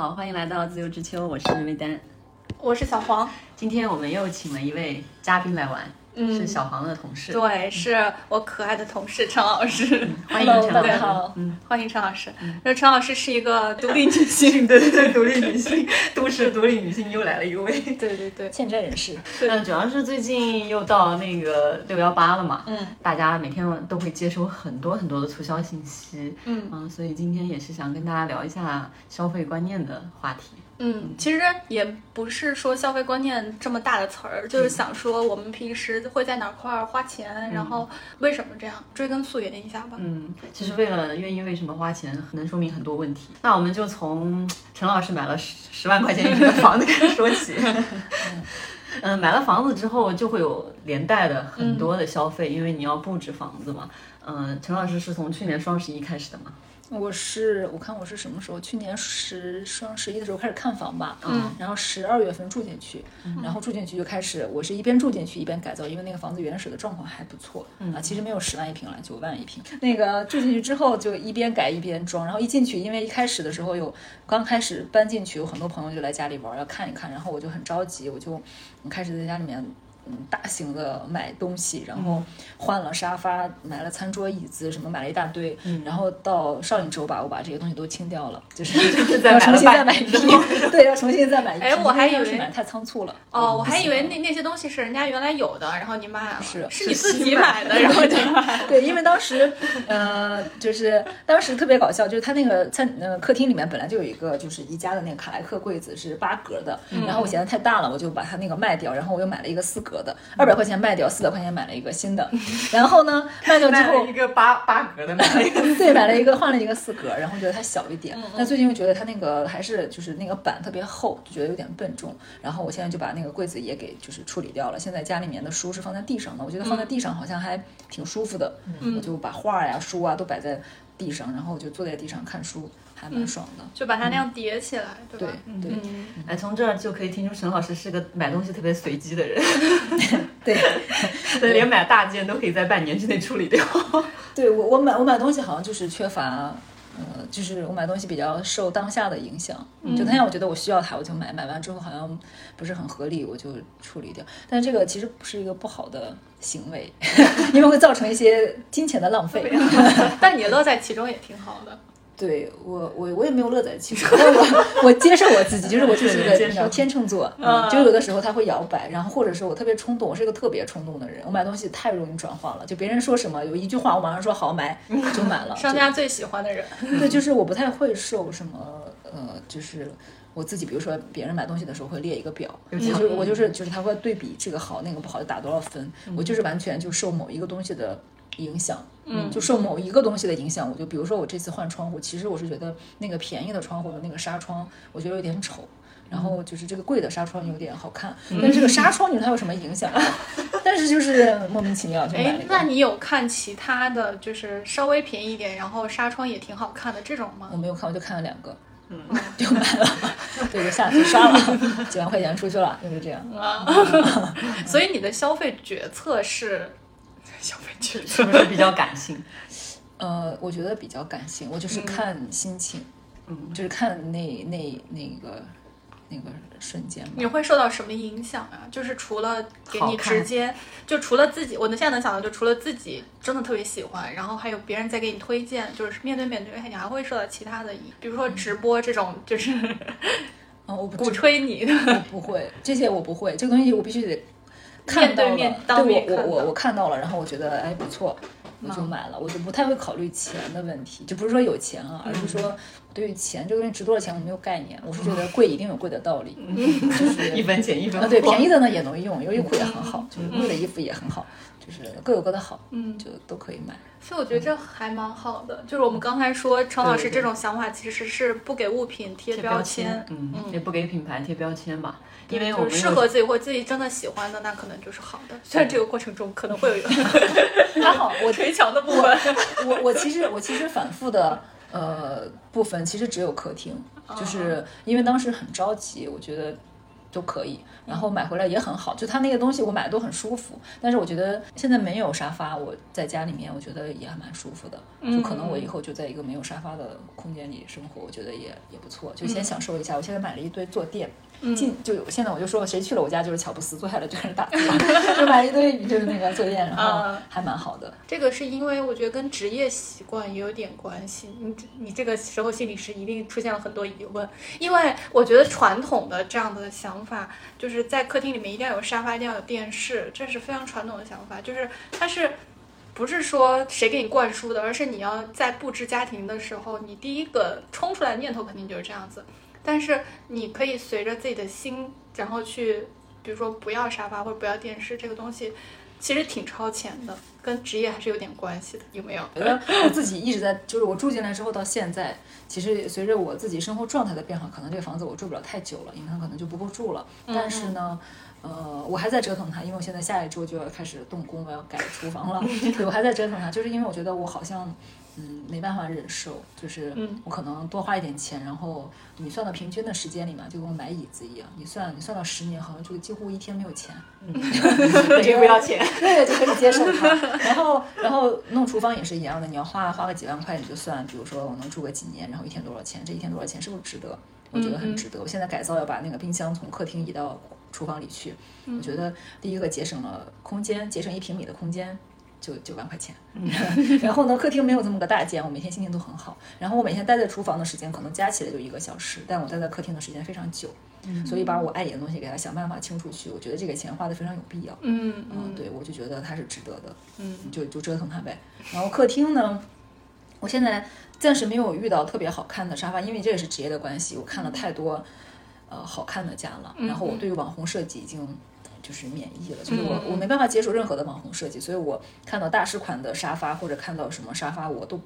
好，欢迎来到自由之秋，我是魏丹。我是小黄，今天我们又请了一位嘉宾来玩，嗯是小黄的同事。对，是我可爱的同事陈老师。欢迎 陈老师大家好，嗯，欢迎陈老师。然后陈老师是一个独立女性，对对对，独立女性，都市独立女性又来了一位。对对对，欠债人士，嗯，主要是最近又到那个六幺八了嘛，嗯，大家每天都会接收很多很多的促销信息，嗯所以今天也是想跟大家聊一下消费观念的话题。嗯，其实也不是说消费观念这么大的词儿，就是想说我们平时会在哪块儿花钱，然后为什么这样，追根溯源一下吧。嗯，其实为了愿意为什么花钱，能说明很多问题。那我们就从陈老师买了十十万块钱一平的房子开始说起。嗯，买了房子之后就会有连带的很多的消费，因为你要布置房子嘛。嗯，陈老师是从去年双十一开始的嘛？我是我看我是什么时候？去年十双十一的时候开始看房吧，嗯，然后十二月份住进去，然后住进去就开始，我是一边住进去一边改造，因为那个房子原始的状况还不错，啊，其实没有十万一平了，九万一平。那个住进去之后就一边改一边装，然后一进去，因为一开始的时候有刚开始搬进去，有很多朋友就来家里玩，要看一看，然后我就很着急，我就开始在家里面。嗯，大型的买东西，然后换了沙发，买了餐桌、椅子，什么买了一大堆，然后到上一周吧，我把这些东西都清掉了，就是再要重新再买一批 对，要重新再买一批。哎我还以为买太仓促了。哦，我还以为那那些东西是人家原来有的，然后你买了，是是你自己买的，然后就 行对，因为当时呃，就是当时特别搞笑，就是他那个餐呃客厅里面本来就有一个就是宜家的那个卡莱克柜子是八格的，然后我嫌它太大了，我就把它那个卖掉，然后我又买了一个四格的，二百块钱卖掉，四百块钱买了一个新的，然后呢卖掉之后一。个八八格的，买了一个 对，买了一个换了一个四格，然后觉得它小一点。但最近又觉得它那个还是就是那个板特别厚，就觉得有点笨重。然后我现在就把那个柜子也给就是处理掉了。现在家里面的书是放在地上的，我觉得放在地上好像还挺舒服的。我就把画呀、书啊都摆在地上，然后我就坐在地上看书，还蛮爽的。就把它那样叠起来，对对吧？对嗯，哎，从这儿就可以听出沈老师是个买东西特别随机的人，对 连买大件都可以在半年之内处理掉。对，我我买我买东西好像就是缺乏。呃，就是我买东西比较受当下的影响，就当下我觉得我需要它，我就买，买完之后好像不是很合理，我就处理掉。但这个其实不是一个不好的行为，因为会造成一些金钱的浪费。但你乐在其中也挺好的。对我，我我也没有乐在其中，但我我接受我自己，就是我就是一个天秤座，嗯就有的时候他会摇摆，然后或者是我特别冲动，我是一个特别冲动的人，我买东西太容易转化了，就别人说什么有一句话我马上说好买 就买了，商家最喜欢的人，对，就是我不太会受什么呃，就是我自己，比如说别人买东西的时候会列一个表，我就是我就是。就是他会对比这个好那个不好，就打多少分，我就是完全就受某一个东西的影响，嗯，就受某一个东西的影响，我就比如说我这次换窗户，其实我是觉得那个便宜的窗户的那个纱窗，我觉得有点丑。然后就是这个贵的纱窗有点好看，但是这个纱 窗你说它有什么影响？但是就是莫名其妙就买了。哎那你有看其他的就是稍微便宜一点，然后纱窗也挺好看的这种吗我？没有看，我就看了两个，嗯，就买了，对，就下去刷了几万块钱出去了，就是这样。啊所以你的消费决策是消是不是比较感性？呃，我觉得比较感性，我就是看心情，嗯，就是看那那那个那个瞬间吧。你会受到什么影响啊？就是除了给你直接，就除了自己，我能现在能想到，就除了自己真的特别喜欢，然后还有别人在给你推荐，就是面对面对，你还会受到其他的，比如说直播这种，就是嗯，我不 鼓吹你的。我不会这些，我不会这个东西，我必须得看到了，面对面当面到对我我我我看到了，然后我觉得哎不错。我就买了，我就不太会考虑钱的问题，就不是说有钱啊，而是说对于钱这个东西值多少钱我没有概念，我是觉得贵一定有贵的道理，就是 一分钱一分啊，货。对，便宜的呢也能用，优衣库也很好，就是贵的衣服也很好，就是各有各的好，嗯就都可以买。所以我觉得这还蛮好的。就是我们刚才说，陈老师这种想法其实是不给物品贴贴标签，嗯，也不给品牌贴标签吧，因为我们有就是适合自己或自己真的喜欢的，那可能就是好的。虽然这个过程中可能会有还 好，我 推墙的部分。我我其实我其实反复的呃部分其实只有客厅，就是因为当时很着急，我觉得都可以，然后买回来也很好，就它那个东西我买的都很舒服。但是我觉得现在没有沙发，我在家里面我觉得也还蛮舒服的。就可能我以后就在一个没有沙发的空间里生活，我觉得也也不错。就先享受一下。我现在买了一堆坐垫。进就有，现在我就说谁去了我家就是乔布斯，坐下来就开始打字，就买一堆就是那个作业，然后还蛮好的。这个是因为我觉得跟职业习惯也有点关系。你你这个时候心里是一定出现了很多疑问，因为我觉得传统的这样的想法，就是在客厅里面一定要有沙发，一定要有电视，这是非常传统的想法。就是它是不是说谁给你灌输的，而是你要在布置家庭的时候，你第一个冲出来的念头肯定就是这样子。但是你可以随着自己的心，然后去，比如说不要沙发或者不要电视，这个东西其实挺超前的，跟职业还是有点关系的，有没有？我自己一直在，就是我住进来之后到现在，其实随着我自己生活状态的变化，可能这个房子我住不了太久了，因为它可能就不够住了。但是呢，呃，我还在折腾它，因为我现在下一周就要开始动工，我要改厨房了。对，我还在折腾它，就是因为我觉得我好像。嗯，没办法忍受，就是我可能多花一点钱，然后你算到平均的时间里嘛，就跟我买椅子一样，你算你算到十年，好像就几乎一天没有钱，这个不要钱，对，就可以接受它。然后然后弄厨房也是一样的，你要花花个几万块，你就算，比如说我能住个几年，然后一天多少钱，这一天多少钱是不是值得？我觉得很值得。我现在改造要把那个冰箱从客厅移到厨房里去，我觉得第一个节省了空间，节省一平米的空间。就九万块钱，然后呢，客厅没有这么个大间，我每天心情都很好。然后我每天待在厨房的时间可能加起来就一个小时，但我待在客厅的时间非常久，所以把我碍眼的东西给它想办法清出去。我觉得这个钱花的非常有必要。嗯嗯，对我就觉得它是值得的。嗯，就就折腾它呗。然后客厅呢，我现在暂时没有遇到特别好看的沙发，因为这也是职业的关系，我看了太多呃好看的家了。然后我对于网红设计已经。就是免疫了，就是我我没办法接受任何的网红设计，所以我看到大师款的沙发或者看到什么沙发我都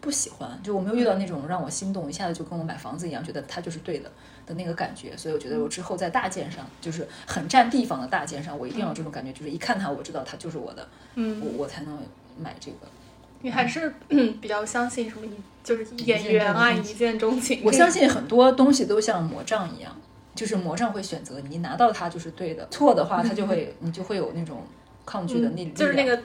不喜欢，就我没有遇到那种让我心动，一下子就跟我买房子一样，觉得它就是对的的那个感觉，所以我觉得我之后在大件上，就是很占地方的大件上，我一定要这种感觉，就是一看它我知道它就是我的，嗯，我我才能买这个。你还是比较相信什么一？就是演员啊，一见钟情。我相信很多东西都像魔杖一样。就是魔杖会选择你，拿到它就是对的，错的话它就会 你就会有那种抗拒的那就是那个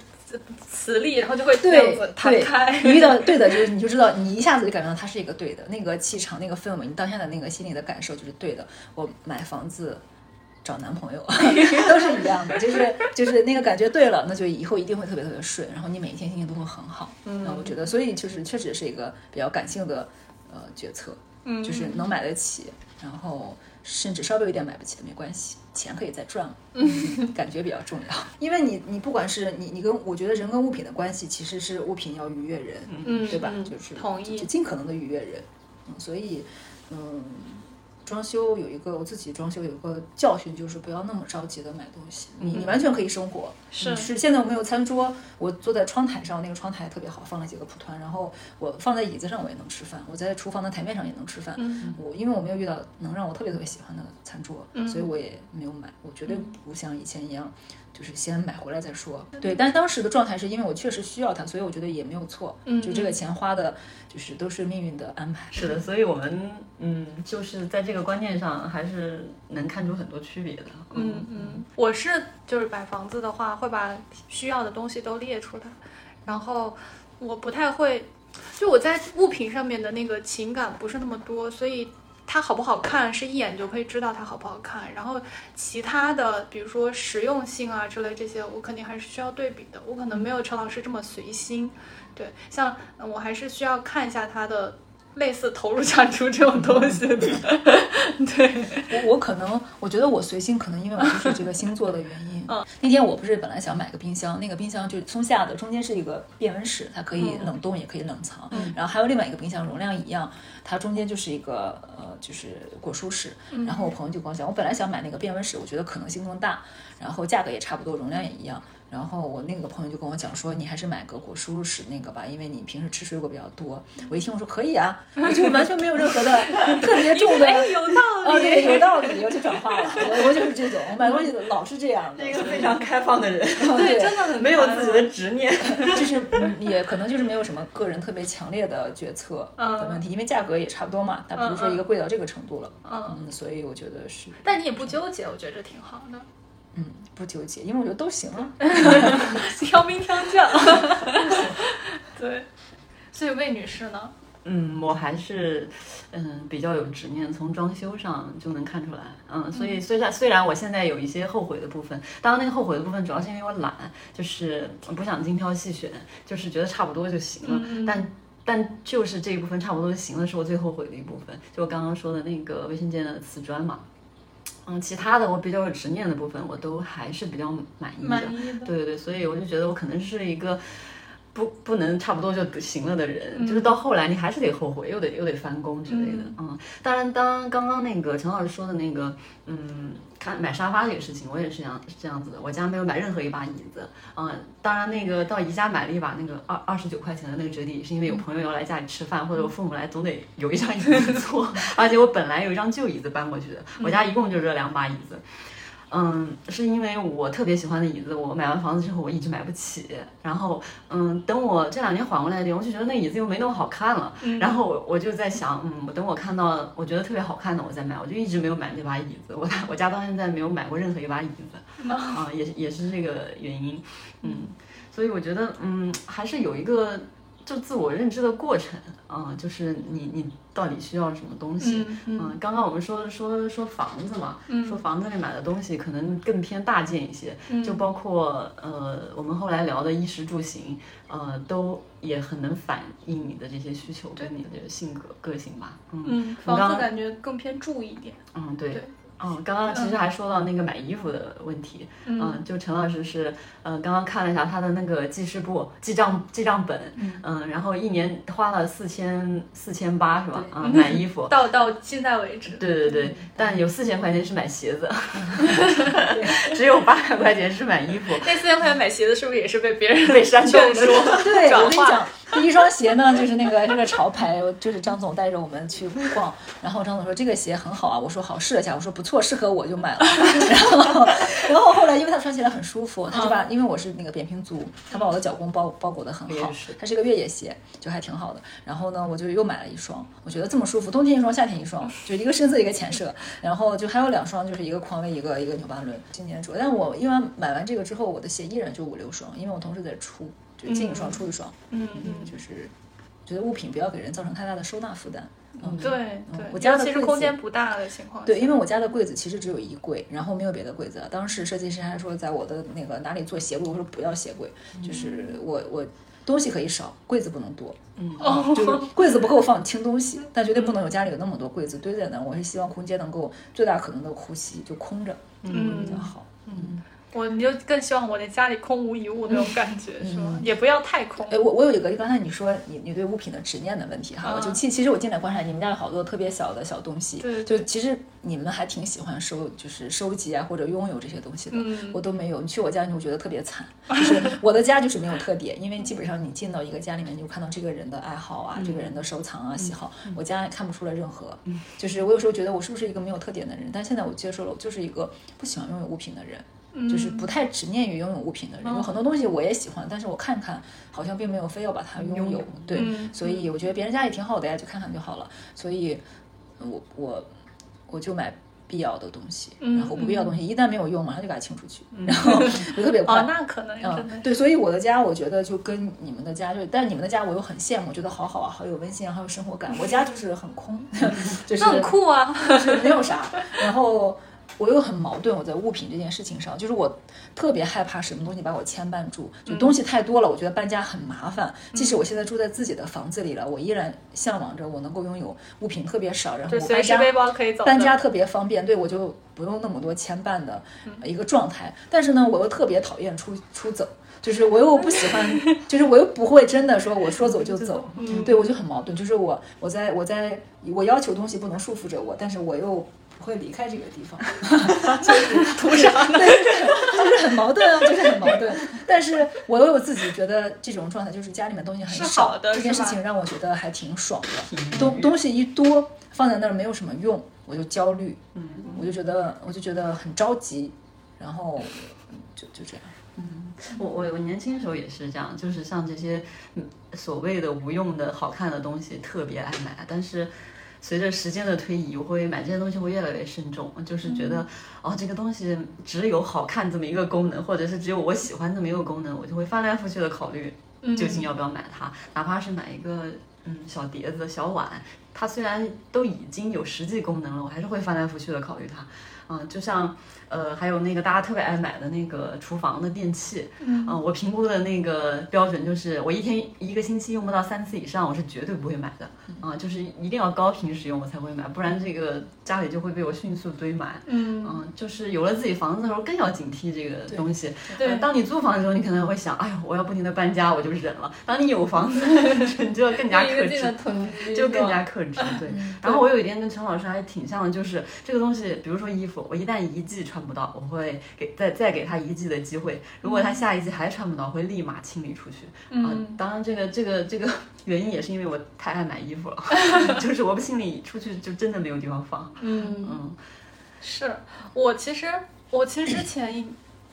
磁力，然后就会对弹开。你遇到 对的，就是你就知道你一下子就感觉到它是一个对的，那个气场、那个氛围，你当下的那个心里的感受就是对的。我买房子找男朋友 都是一样的，就是就是那个感觉对了，那就以后一定会特别特别顺，然后你每一天心情都会很好。嗯，那我觉得，所以就是确实是一个比较感性的呃决策，嗯，就是能买得起，然后。甚至稍微有一点买不起的没关系，钱可以再赚了，感觉比较重要。因为你，你不管是你，你跟我觉得人跟物品的关系，其实是物品要愉悦人，嗯，对吧？就是同意，就尽可能的愉悦人。嗯，所以，嗯。装修有一个我自己装修有一个教训，就是不要那么着急的买东西。你你完全可以生活，是是。现在我没有餐桌，我坐在窗台上，那个窗台特别好，放了几个蒲团，然后我放在椅子上我也能吃饭，我在厨房的台面上也能吃饭。我因为我没有遇到能让我特别特别喜欢的餐桌，所以我也没有买。我绝对不像以前一样。就是先买回来再说，对。但当时的状态是因为我确实需要它，所以我觉得也没有错。嗯，就这个钱花的，就是都是命运的安排。是的，所以我们嗯，就是在这个观念上还是能看出很多区别的。嗯嗯，我是就是买房子的话，会把需要的东西都列出来，然后我不太会，就我在物品上面的那个情感不是那么多，所以。它好不好看是一眼就可以知道它好不好看，然后其他的比如说实用性啊之类这些，我肯定还是需要对比的。我可能没有陈老师这么随心，对，像我还是需要看一下它的。类似投入产出这种东西的，对我我可能我觉得我随性，可能因为我就是这个星座的原因。嗯，那天我不是本来想买个冰箱，那个冰箱就是松下的，中间是一个变温室，它可以冷冻也可以冷藏。嗯，然后还有另外一个冰箱，容量一样，它中间就是一个呃就是果蔬室。然后我朋友就跟我讲，我本来想买那个变温室，我觉得可能性更大，然后价格也差不多，容量也一样。然后我那个朋友就跟我讲说，你还是买个果蔬室那个吧，因为你平时吃水果比较多。我一听我说可以啊，我就完全没有任何的 特别重的，有道理，对，有道理，我就转化了。我我就是这种，我买东西老是这样的，一个非常开放的人，对，真的很 没有自己的执念。就是嗯也可能就是没有什么个人特别强烈的决策的问题，因为价格也差不多嘛，它不是说一个贵到这个程度了。嗯，所以我觉得是。但你也不纠结，我觉得这挺好的。嗯，不纠结，因为我觉得都行啊。挑兵挑将。对。所以魏女士呢？嗯，我还是嗯比较有执念，从装修上就能看出来。嗯，所以虽然虽然我现在有一些后悔的部分，当然那个后悔的部分主要是因为我懒，就是不想精挑细选，就是觉得差不多就行了。但但就是这一部分差不多就行了，是我最后悔的一部分。就我刚刚说的那个卫生间的瓷砖嘛。嗯，其他的我比较有执念的部分，我都还是比较满意的。满意的。对对对，所以我就觉得我可能是一个。不不能差不多就行了的人，就是到后来你还是得后悔，又得又得翻工之类的。嗯，当然，当刚刚那个陈老师说的那个，嗯，看买沙发这个事情，我也是这样这样子的。我家没有买任何一把椅子。嗯，当然那个到宜家买了一把那个二二十九块钱的那个折叠椅，是因为有朋友要来家里吃饭，或者我父母来，总得有一张椅子坐。而且我本来有一张旧椅子搬过去的，我家一共就这两把椅子。嗯，是因为我特别喜欢的椅子，我买完房子之后我一直买不起。然后，嗯，等我这两年缓过来点，我就觉得那椅子又没那么好看了。然后我我就在想，嗯，我等我看到我觉得特别好看的，我再买。我就一直没有买那把椅子，我我家到现在没有买过任何一把椅子。啊，也也是这个原因。嗯，所以我觉得，嗯，还是有一个。就自我认知的过程啊，就是你你到底需要什么东西？嗯，刚刚我们说说说房子嘛，说房子里买的东西可能更偏大件一些，就包括呃我们后来聊的衣食住行，呃都也很能反映你的这些需求跟你的这个性格个性吧。嗯，房子感觉更偏住一点。嗯，对。嗯，刚刚其实还说到那个买衣服的问题，嗯，就陈老师是，呃，刚刚看了一下他的那个记事簿、记账记账本，嗯，然后一年花了四千四千八是吧？啊，买衣服 到到现在为止，对对对，但有四千块钱是买鞋子，只有八百块钱是买衣服。那四千块钱买鞋子是不是也是被别人被煽动说？对，我跟你讲。第一双鞋呢，就是那个这个潮牌，就是张总带着我们去逛，然后张总说这个鞋很好啊，我说好试了下，我说不错，适合我就买了。然后，然后后来因为他穿起来很舒服，他就把因为我是那个扁平足，他把我的脚弓包包裹的很好，它是一个越野鞋，就还挺好的。然后呢，我就又买了一双，我觉得这么舒服，冬天一双，夏天一双，就一个深色一个浅色。然后就还有两双，就是一个匡威，一个一个纽巴伦，今年出。但我因为买完这个之后，我的鞋依然就五六双，因为我同时在出。进一双出一双，嗯嗯，就是觉得物品不要给人造成太大的收纳负担。嗯，对对，我家的其实空间不大的情况。对，因为我家的柜子其实只有一柜，然后没有别的柜子。当时设计师还说在我的那个哪里做鞋柜，我说不要鞋柜，就是我我东西可以少，柜子不能多。嗯，就是 柜子不够放轻东西，但绝对不能有家里有那么多柜子堆在那。我是希望空间能够最大可能的呼吸，就空着，嗯，比较好。嗯。我你就更希望我的家里空无一物那种感觉，是吗？也不要太空。哎，我我有一个，就刚才你说你你对物品的执念的问题哈，我就其其实我进来观察你们家有好多特别小的小东西，对，就其实你们还挺喜欢收，就是收集啊或者拥有这些东西的，嗯我都没有。你去我家你会觉得特别惨，就是我的家就是没有特点，因为基本上你进到一个家里面，你就看到这个人的爱好啊，这个人的收藏啊喜好，我家看不出来任何。就是我有时候觉得我是不是一个没有特点的人，但现在我接受了，我就是一个不喜欢拥有物品的人。就是不太执念于拥有物品的人，有很多东西我也喜欢，但是我看看好像并没有非要把它拥有，对，所以我觉得别人家也挺好的呀，就看看就好了。所以，我我我就买必要的东西，然后不必要的东西一旦没有用，马上就给它清出去，然后就特别快。哦，那可能嗯，对，所以我的家我觉得就跟你们的家就，但你们的家我又很羡慕，觉得好好啊，好有温馨啊，好有生活感。我家就是很空，就是很酷啊，就是没有啥，然后。我又很矛盾，我在物品这件事情上，就是我特别害怕什么东西把我牵绊住，就东西太多了，我觉得搬家很麻烦。即使我现在住在自己的房子里了，我依然向往着我能够拥有物品特别少，然后随时背包可以走，搬家特别方便，对我就不用那么多牵绊的一个状态。但是呢，我又特别讨厌出出走，就是我又不喜欢，就是我又不会真的说我说走就走，对我就很矛盾。就是我我在我在我要求东西不能束缚着我，但是我又。会离开这个地方，就是图啥？呢，就是很矛盾啊，就是很矛盾。但是我又自己觉得这种状态，就是家里面东西很少，这件事情让我觉得还挺爽的。东东西一多放在那儿没有什么用，我就焦虑，嗯，我就觉得我就觉得很着急，然后就就这样。我我我年轻时候也是这样，就是像这些嗯所谓的无用的好看的东西特别爱买，但是随着时间的推移，我会买这些东西会越来越慎重，就是觉得、哦这个东西只有好看这么一个功能，或者是只有我喜欢这么一个功能，我就会翻来覆去的考虑究竟要不要买它，哪怕是买一个嗯小碟子、小碗，它虽然都已经有实际功能了，我还是会翻来覆去的考虑它。嗯，就像呃，还有那个大家特别爱买的那个厨房的电器，嗯，我评估的那个标准就是我一天一个星期用不到三次以上，我是绝对不会买的，啊、就是一定要高频使用我才会买，不然这个家里就会被我迅速堆满，嗯就是有了自己房子的时候更要警惕这个东西。对呃当你租房的时候，你可能会想，哎呦，我要不停的搬家，我就忍了。当你有房子，你就要更加 克制就更加克制，对。然后我有一点跟陈老师还挺像的，就是这个东西，比如说衣服，我一旦一季穿不到，我会给再再给他一季的机会。如果他下一季还穿不到，会立马清理出去。啊、当然这个这个这个 原因也是因为我太爱买衣服了 就是我不清理出去就真的没有地方放。嗯。嗯是我其实我其实之前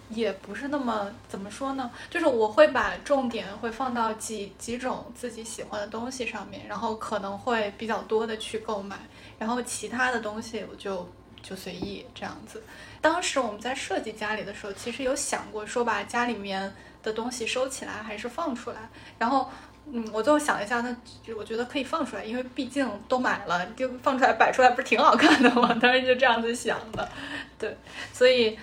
也不是那么怎么说呢，就是我会把重点会放到几几种自己喜欢的东西上面，然后可能会比较多的去购买，然后其他的东西我就就随意这样子。当时我们在设计家里的时候，其实有想过说把家里面的东西收起来还是放出来，然后。嗯，我最后想一下，那我觉得可以放出来，因为毕竟都买了，就放出来摆出来不是挺好看的吗？当时就这样子想的，对，所以，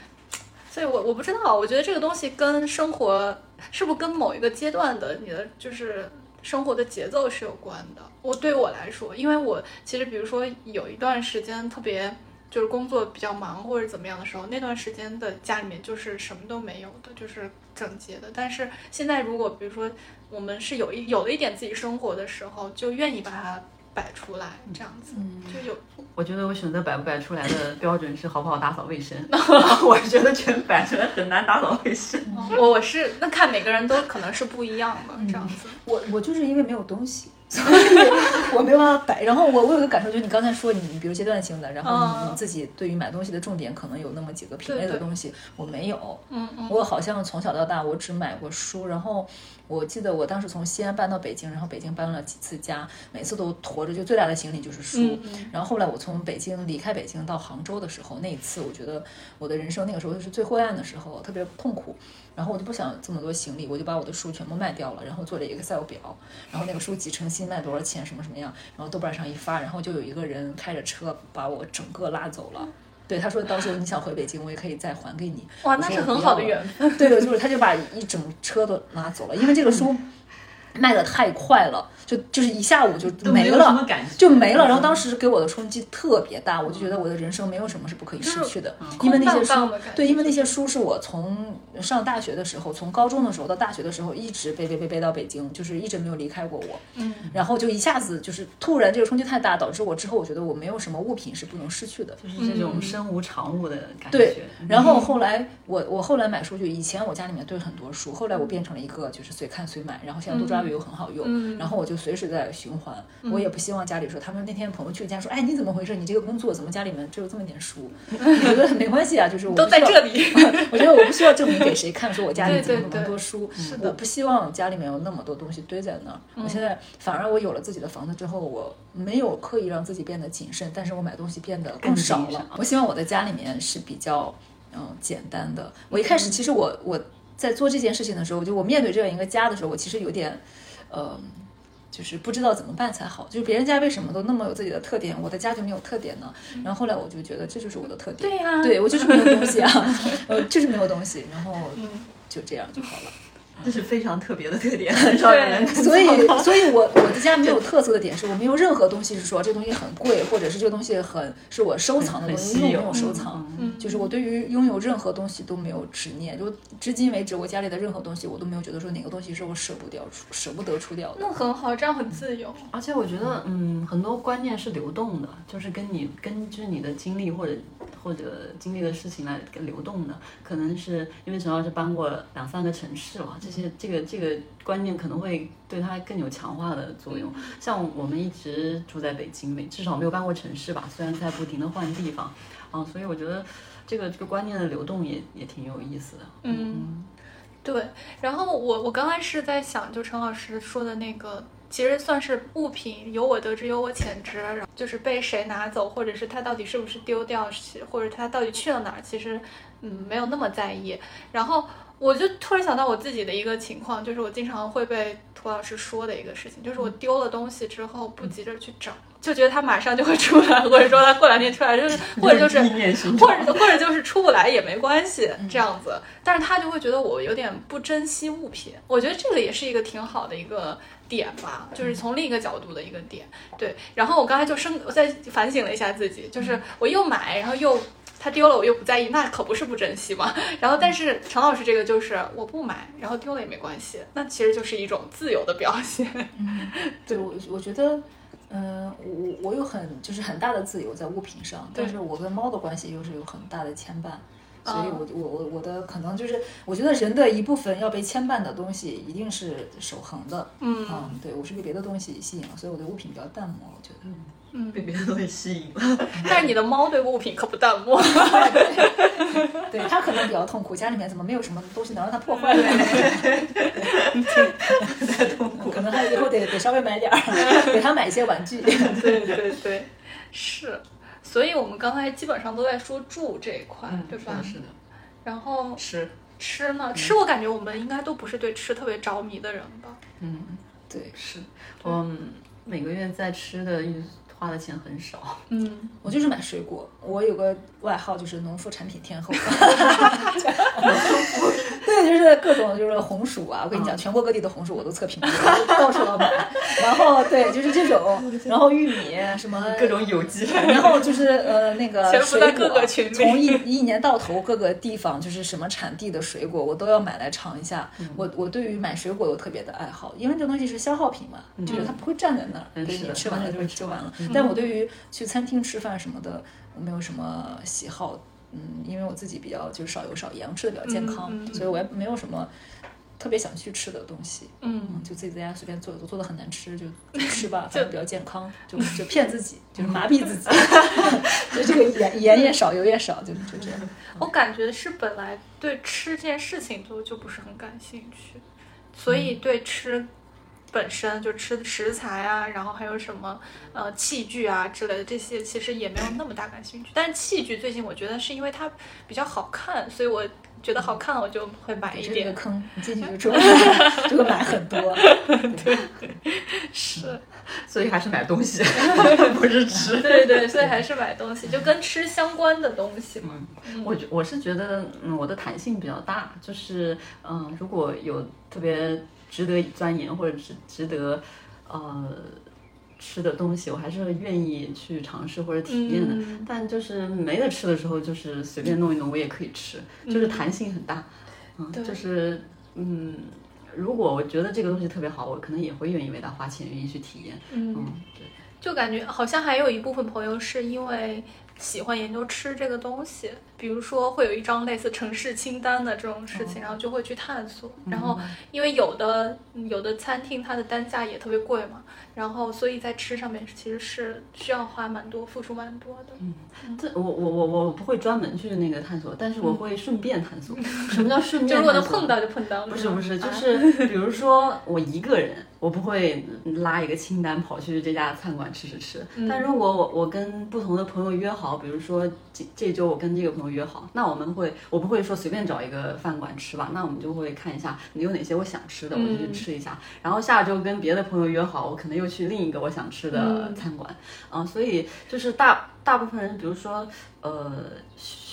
所以我我不知道，我觉得这个东西跟生活是不是跟某一个阶段的你的就是生活的节奏是有关的。我对我来说，因为我其实比如说有一段时间特别就是工作比较忙或者怎么样的时候，那段时间的家里面就是什么都没有的，就是整洁的。但是现在如果比如说我们是有一有了一点自己生活的时候，就愿意把它摆出来，这样子、就有我觉得我选择摆不摆出来的标准是好不好打扫卫生。我觉得全摆出来很难打扫卫生。我我是那看每个人都可能是不一样的这样子。我我就是因为没有东西，所以我没有办法摆。然后我我有个感受，就是你刚才说你你比如阶段性的，然后你自己对于买东西的重点可能有那么几个品类的东西，我没有。嗯嗯我好像从小到大我只买过书，然后我记得我当时从西安搬到北京，然后北京搬了几次家，每次都驮着就最大的行李就是书。嗯嗯然后后来我从北京离开北京到杭州的时候，那一次我觉得我的人生那个时候就是最灰暗的时候，特别痛苦。然后我就不想这么多行李，我就把我的书全部卖掉了，然后做了一个 Excel 表，然后那个书几成新卖多少钱，什么什么样，然后豆瓣上一发，然后就有一个人开着车把我整个拉走了。对，他说到时候你想回北京，我也可以再还给你。哇，那是很好的缘分。对的，就是他就把一整车都拿走了，因为这个书卖的太快了，就就是一下午就没都没什么了。感觉，就没了，然后当时给我的冲击特别大，我就觉得我的人生没有什么是不可以失去的，因为那些空荡荡书对，因为那些书是我从上大学的时候，从高中的时候到大学的时候，一直背背背背到北京，就是一直没有离开过我。嗯，然后就一下子就是突然这个冲击太大，导致我之后我觉得我没有什么物品是不能失去的。就是这种身无长物的感觉。对，然后后来我我后来买书就以前我家里面堆很多书，后来我变成了一个就是随看随买，然后现在都抓鱼又很好用，嗯然后我就随时在循环，我也不希望家里说他们那天朋友去家说，哎你怎么回事？你这个工作怎么家里面只有这么点书？我觉得没关系啊，就是我都在这里。我觉得我不需要证明给谁看，说我家里怎么那么对对对多书，我不希望家里面有那么多东西堆在那儿。嗯我现在反而我有了自己的房子之后，我没有刻意让自己变得谨慎，但是我买东西变得更少了。我希望我的家里面是比较嗯简单的。我一开始其实我我在做这件事情的时候，就我面对这样一个家的时候，我其实有点呃。就是不知道怎么办才好，就是别人家为什么都那么有自己的特点，我的家就没有特点呢？然后后来我就觉得这就是我的特点，对呀对我就是没有东西啊，呃，就是没有东西，然后嗯就这样就好了。这是非常特别的特点，很少有人所以，所以我我的家没有特色的点是我没有任何东西是说这个东西很贵，或者是这个东西很是我收藏的东西，没有收藏。嗯就是我对于拥有任何东西都没有执念，就至今为止，我家里的任何东西我都没有觉得说哪个东西是我舍不掉出、舍不得出掉的。那很好，这样很自由。而且我觉得，嗯，很多观念是流动的，就是跟你根据你的经历或者或者经历的事情来流动的。可能是因为陈老师搬过两三个城市了，这些这个这个观念可能会对他更有强化的作用。像我们一直住在北京，没至少没有搬过城市吧，虽然在不停的换地方，啊，所以我觉得这个这个观念的流动也也挺有意思的。嗯，对。然后我我刚才是在想，就陈老师说的那个。其实算是物品，有我得知，有我潜知，然后就是被谁拿走，或者是他到底是不是丢掉，或者他到底去了哪儿，其实嗯没有那么在意。然后我就突然想到我自己的一个情况，就是我经常会被涂老师说的一个事情，就是我丢了东西之后不急着去找，就觉得他马上就会出来，或者说他过两天出来，就是 或者就是或者或者就是出不来也没关系这样子，但是他就会觉得我有点不珍惜物品。我觉得这个也是一个挺好的一个。点吧，就是从另一个角度的一个点，对。然后我刚才就生，我再反省了一下自己，就是我又买，然后又它丢了，我又不在意，那可不是不珍惜嘛。然后，但是陈老师这个就是我不买，然后丢了也没关系，那其实就是一种自由的表现。嗯，对我我觉得，嗯，我我有很就是很大的自由在物品上，但是我跟猫的关系又是有很大的牵绊。所以，我我我我的可能就是，我觉得人的一部分要被牵绊的东西，一定是守恒的。嗯，对我是被别的东西吸引了，所以我对物品比较淡漠。我觉得，嗯，被别的东西吸引了。但是你的猫对物品可不淡漠。对，它可能比较痛苦，家里面怎么没有什么东西能让它破坏？太 痛苦，可能它以后得得稍微买点儿，给它买一些玩具。对对对，是。所以我们刚才基本上都在说住这一块，对吧？是的。然后吃吃呢？吃我感觉我们应该都不是对吃特别着迷的人吧？嗯，对，是。我每个月在吃的预花的钱很少。嗯，我就是买水果。我有个外号就是农副产品天后。对，就是各种就是红薯啊，我跟你讲，全国各地的红薯我都测评过，到处要买。然后对，就是这种，然后玉米什么各种有机，然后就是呃那个水果，从一一年到头各个地方就是什么产地的水果，我都要买来尝一下。我我对于买水果有特别的爱好，因为这东西是消耗品嘛，就是它不会站在那儿，对你吃完了就就完了。但我对于去餐厅吃饭什么的，我没有什么喜好。嗯，因为我自己比较就是少油少盐，吃的比较健康，所以我也没有什么特别想去吃的东西。嗯，就自己在家随便做，都做的很难吃，就 吃吧，反正比较健康，就就骗自己，就是麻痹自己，就这个盐盐也少，油也少，就就这样。我感觉是本来对吃这件事情就就不是很感兴趣，所以对吃。本身就吃食材啊，然后还有什么呃器具啊之类的这些，其实也没有那么大感兴趣。但是器具最近我觉得是因为它比较好看，所以我觉得好看我就会买一点。这个坑，你进去就就会 买很多。对，是，所以还是买东西，不是吃。对对，所以还是买东西，就跟吃相关的东西嘛。我觉我是觉得，嗯，我的弹性比较大，就是嗯，如果有特别。值得钻研或者值值得，呃，吃的东西，我还是愿意去尝试或者体验的。但就是没得吃的时候，就是随便弄一弄，我也可以吃，就是弹性很大。嗯，就是嗯，如果我觉得这个东西特别好，我可能也会愿意为它花钱，愿意去体验。嗯，对，就感觉好像还有一部分朋友是因为喜欢研究吃这个东西。比如说会有一张类似城市清单的这种事情，然后就会去探索。然后因为有的有的餐厅它的单价也特别贵嘛，然后所以在吃上面其实是需要花蛮多、付出蛮多的。嗯，这我我我我不会专门去那个探索，但是我会顺便探索。什么叫顺便？就如果能碰到就碰到。不是不是，就是比如说我一个人，我不会拉一个清单跑去这家餐馆吃吃吃。但如果我我跟不同的朋友约好，比如说这这周我跟这个朋友。约好，那我们会，我不会说随便找一个饭馆吃吧，那我们就会看一下你有哪些我想吃的，我就去吃一下。然后下周跟别的朋友约好，我可能又去另一个我想吃的餐馆。嗯，所以就是大大部分人，比如说呃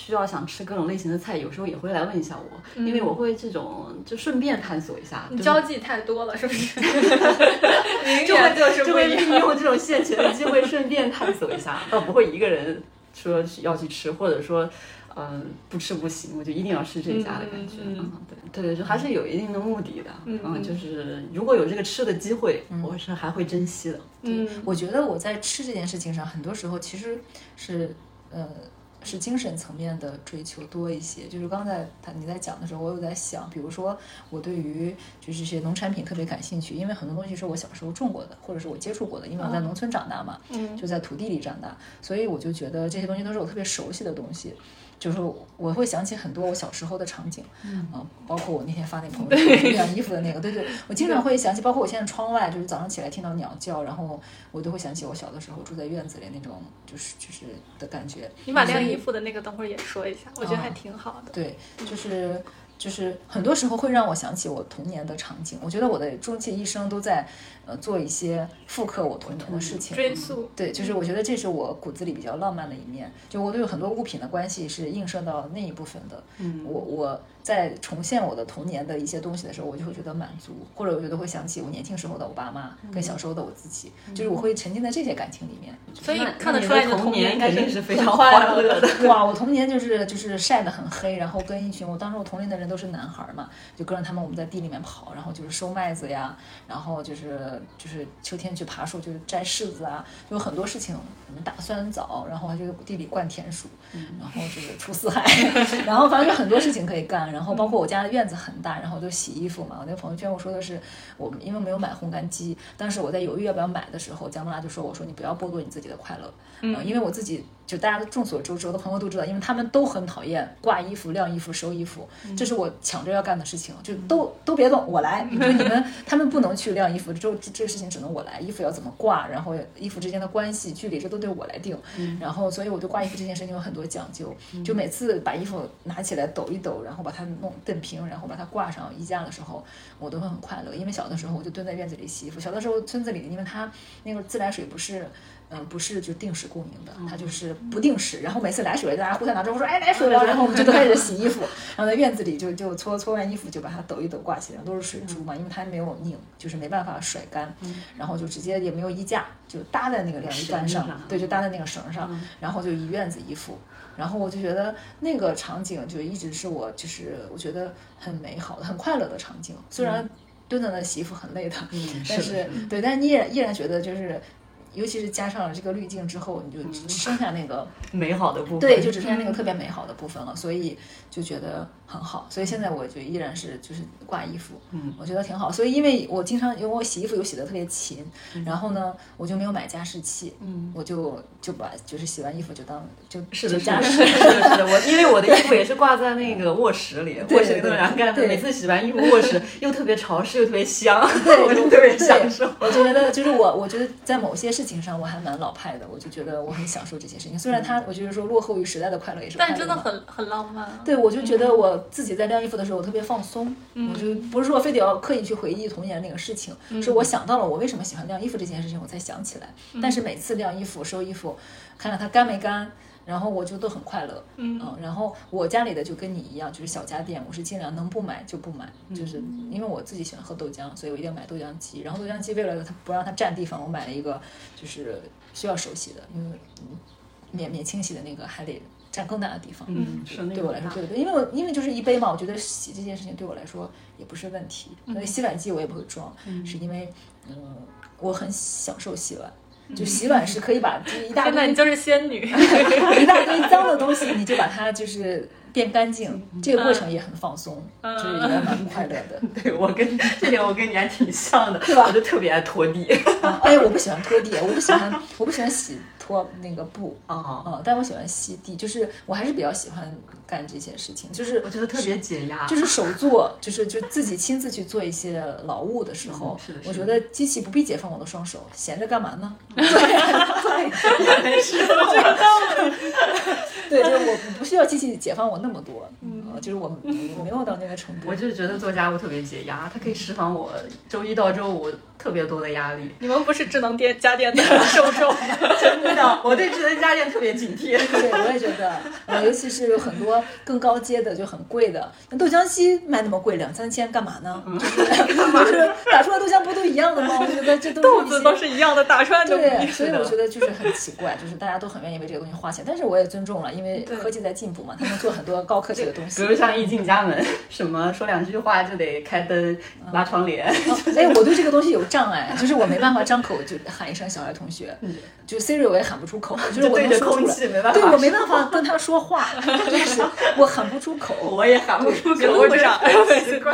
需要想吃各种类型的菜，有时候也会来问一下我，因为我会这种就顺便探索一下。你交际太多了，是不是？就会就是会利用这种现钱的机会顺便探索一下，倒不会一个人说要去吃，或者说。嗯，不吃不行，我就一定要吃这家的感觉。嗯，对对，就还是有一定的目的的。嗯，就是如果有这个吃的机会，我是还会珍惜的。嗯，我觉得我在吃这件事情上，很多时候其实是呃是精神层面的追求多一些。就是刚才他你在讲的时候，我有在想，比如说我对于就是这些农产品特别感兴趣，因为很多东西是我小时候种过的，或者是我接触过的，因为我在农村长大嘛，嗯就在土地里长大，所以我就觉得这些东西都是我特别熟悉的东西。就是我会想起很多我小时候的场景，嗯、包括我那天发那朋友圈晾衣服的那个，对对，我经常会想起，包括我现在窗外就是早上起来听到鸟叫，然后我都会想起我小的时候住在院子里那种就是就是的感觉。你把晾衣服的那个等会儿也说一下，我觉得还挺好的。对，就是就是很多时候会让我想起我童年的场景。我觉得我的终其一生都在呃做一些复刻我童年的事情。追溯，对，就是我觉得这是我骨子里比较浪漫的一面，就我对很多物品的关系是映射到那一部分的。嗯，我我在重现我的童年的一些东西的时候，我就会觉得满足，或者我觉得会想起我年轻时候的我爸妈跟小时候的我自己，就是我会沉浸在这些感情里面。所以看得出来你的童年应该肯定是非常快欢乐的。哇，我童年就是就是晒得很黑，然后跟一群我当时我同龄的人都是男孩儿嘛，就跟着他们我们在地里面跑，然后就是收麦子呀，然后就是就是秋天去爬树，就是摘柿子啊，就有很多事情，我们打酸枣，然后还就是地里灌田鼠，然后就是出四海，然后反正有很多事情可以干，然后包括我家的院子很大，然后就洗衣服嘛，我那个朋友圈我说的是我们因为没有买烘干机，当时我在犹豫要不要买的时候，姜木拉就说我说你不要剥夺你自己的快乐，嗯、因为我自己就大家都众所周知，我的朋友都知道，因为他们都很讨厌挂衣服、晾衣服、收衣服，这是我抢着要干的事情，就都都别动，我来。就你们他们不能去晾衣服，这这这个事情只能我来。衣服要怎么挂，然后衣服之间的关系、距离，这都得我来定。然后，所以我对挂衣服这件事情有很多讲究，就每次把衣服拿起来抖一抖，然后把它弄蹬平，然后把它挂上衣架的时候，我都会很快乐。因为小的时候我就蹲在院子里洗衣服，小的时候村子里，因为它那个自来水不是。嗯，不是就定时供应的，它就是不定时。然后每次来水了，大家互相拿着我说，哎，来水了，然后我们就都开始洗衣服。然后在院子里就就搓搓完衣服，就把它抖一抖挂起来，都是水珠嘛，因为它没有拧，就是没办法甩干。然后就直接也没有衣架，就搭在那个晾衣杆上，对，就搭在那个绳上，然后就一院子衣服。然后我就觉得那个场景就一直是我就是我觉得很美好的、很快乐的场景。虽然蹲在那洗衣服很累的，但是对，但是你也依然觉得就是。尤其是加上了这个滤镜之后，你就只剩下那个 美好的部分。对，就只剩下那个特别美好的部分了，所以就觉得很好。所以现在我就依然是就是挂衣服，嗯，我觉得挺好。所以因为我经常因为我洗衣服又洗得特别勤，然后呢，我就没有买加湿器，嗯，我就就把就是洗完衣服就当就是加是的，湿。是的，是的。我因为我的衣服也是挂在那个卧室里，对卧室里头对然后干每次洗完衣服，卧室又特别潮湿，又特别香，对，我就特别享受。我就觉得，就是我，我觉得在某些事情上我还蛮老派的，我就觉得我很享受这些事情。虽然它，我觉得说落后于时代的快乐也是快乐但真的很很浪漫啊。对，我就觉得我自己在晾衣服的时候，我特别放松。我就不是说非得要刻意去回忆童年那个事情，是我想到了我为什么喜欢晾衣服这件事情，我才想起来。但是每次晾衣服、收衣服，看看它干没干。然后我就都很快乐，嗯然后我家里的就跟你一样，就是小家电，我是尽量能不买就不买，就是因为我自己喜欢喝豆浆，所以我一定要买豆浆机。然后豆浆机为了它不让它占地方，我买了一个就是需要手洗的，因为嗯免免清洗的那个还得占更大的地方。嗯，是那对我来说，对对对，因为我因为就是一杯嘛，我觉得洗这件事情对我来说也不是问题。所以洗碗机我也不会装，是因为嗯，我很享受洗碗。就洗碗是可以把就是一大堆天呐，你就是仙女。一大堆脏的东西，你就把它就是变干净，这个过程也很放松，就是也蛮快乐的。对我跟这点我跟你还挺像的，对吧我就特别爱拖地。哎，我不喜欢拖地，我不喜欢，我不喜欢洗拖那个布，啊，嗯，但我喜欢吸地，就是我还是比较喜欢干这些事情，就是我觉得特别解压。就是手做，就是就自己亲自去做一些劳务的时候，嗯是的是我觉得机器不必解放我的双手，闲着干嘛呢？对，就是我不需要机器解放我那么多，嗯，就是我我没有到那个程度。我就是觉得做家务特别解压，它可以释放我周一到周五特别多的压力。你们不是智能电家电的受众 吗？真的，我对智能家电特别警惕。对，我也觉得，呃，尤其是有很多更高阶的，就很贵的，那豆浆机卖那么贵，两三千干嘛呢？就是 就是打出来豆浆不都一样的吗？我觉得这豆子都是一样的，打出来就。所以我觉得就是很奇怪，就是大家都很愿意为这个东西花钱，但是我也尊重了，因为科技在进步嘛，他们做很多高科技的东西。比。如像一进家门，什么说两句话就得开灯、拉窗帘，哎，我对这个东西有障碍，就是我没办法张口就喊一声小爱同学，就 Siri 我也喊不出口，就是我对着能说出来。空气没办法。对我没办法跟他说话，就是 我喊不出口，我也喊不出口，录不上，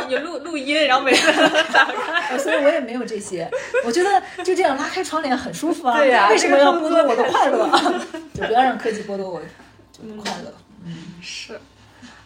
你录录音，然后每次打开。所以我也没有这些。我觉得就这样拉开窗帘很舒服啊，对呀为什么要剥夺我的快乐？就不要让科技剥夺我就快乐。嗯是，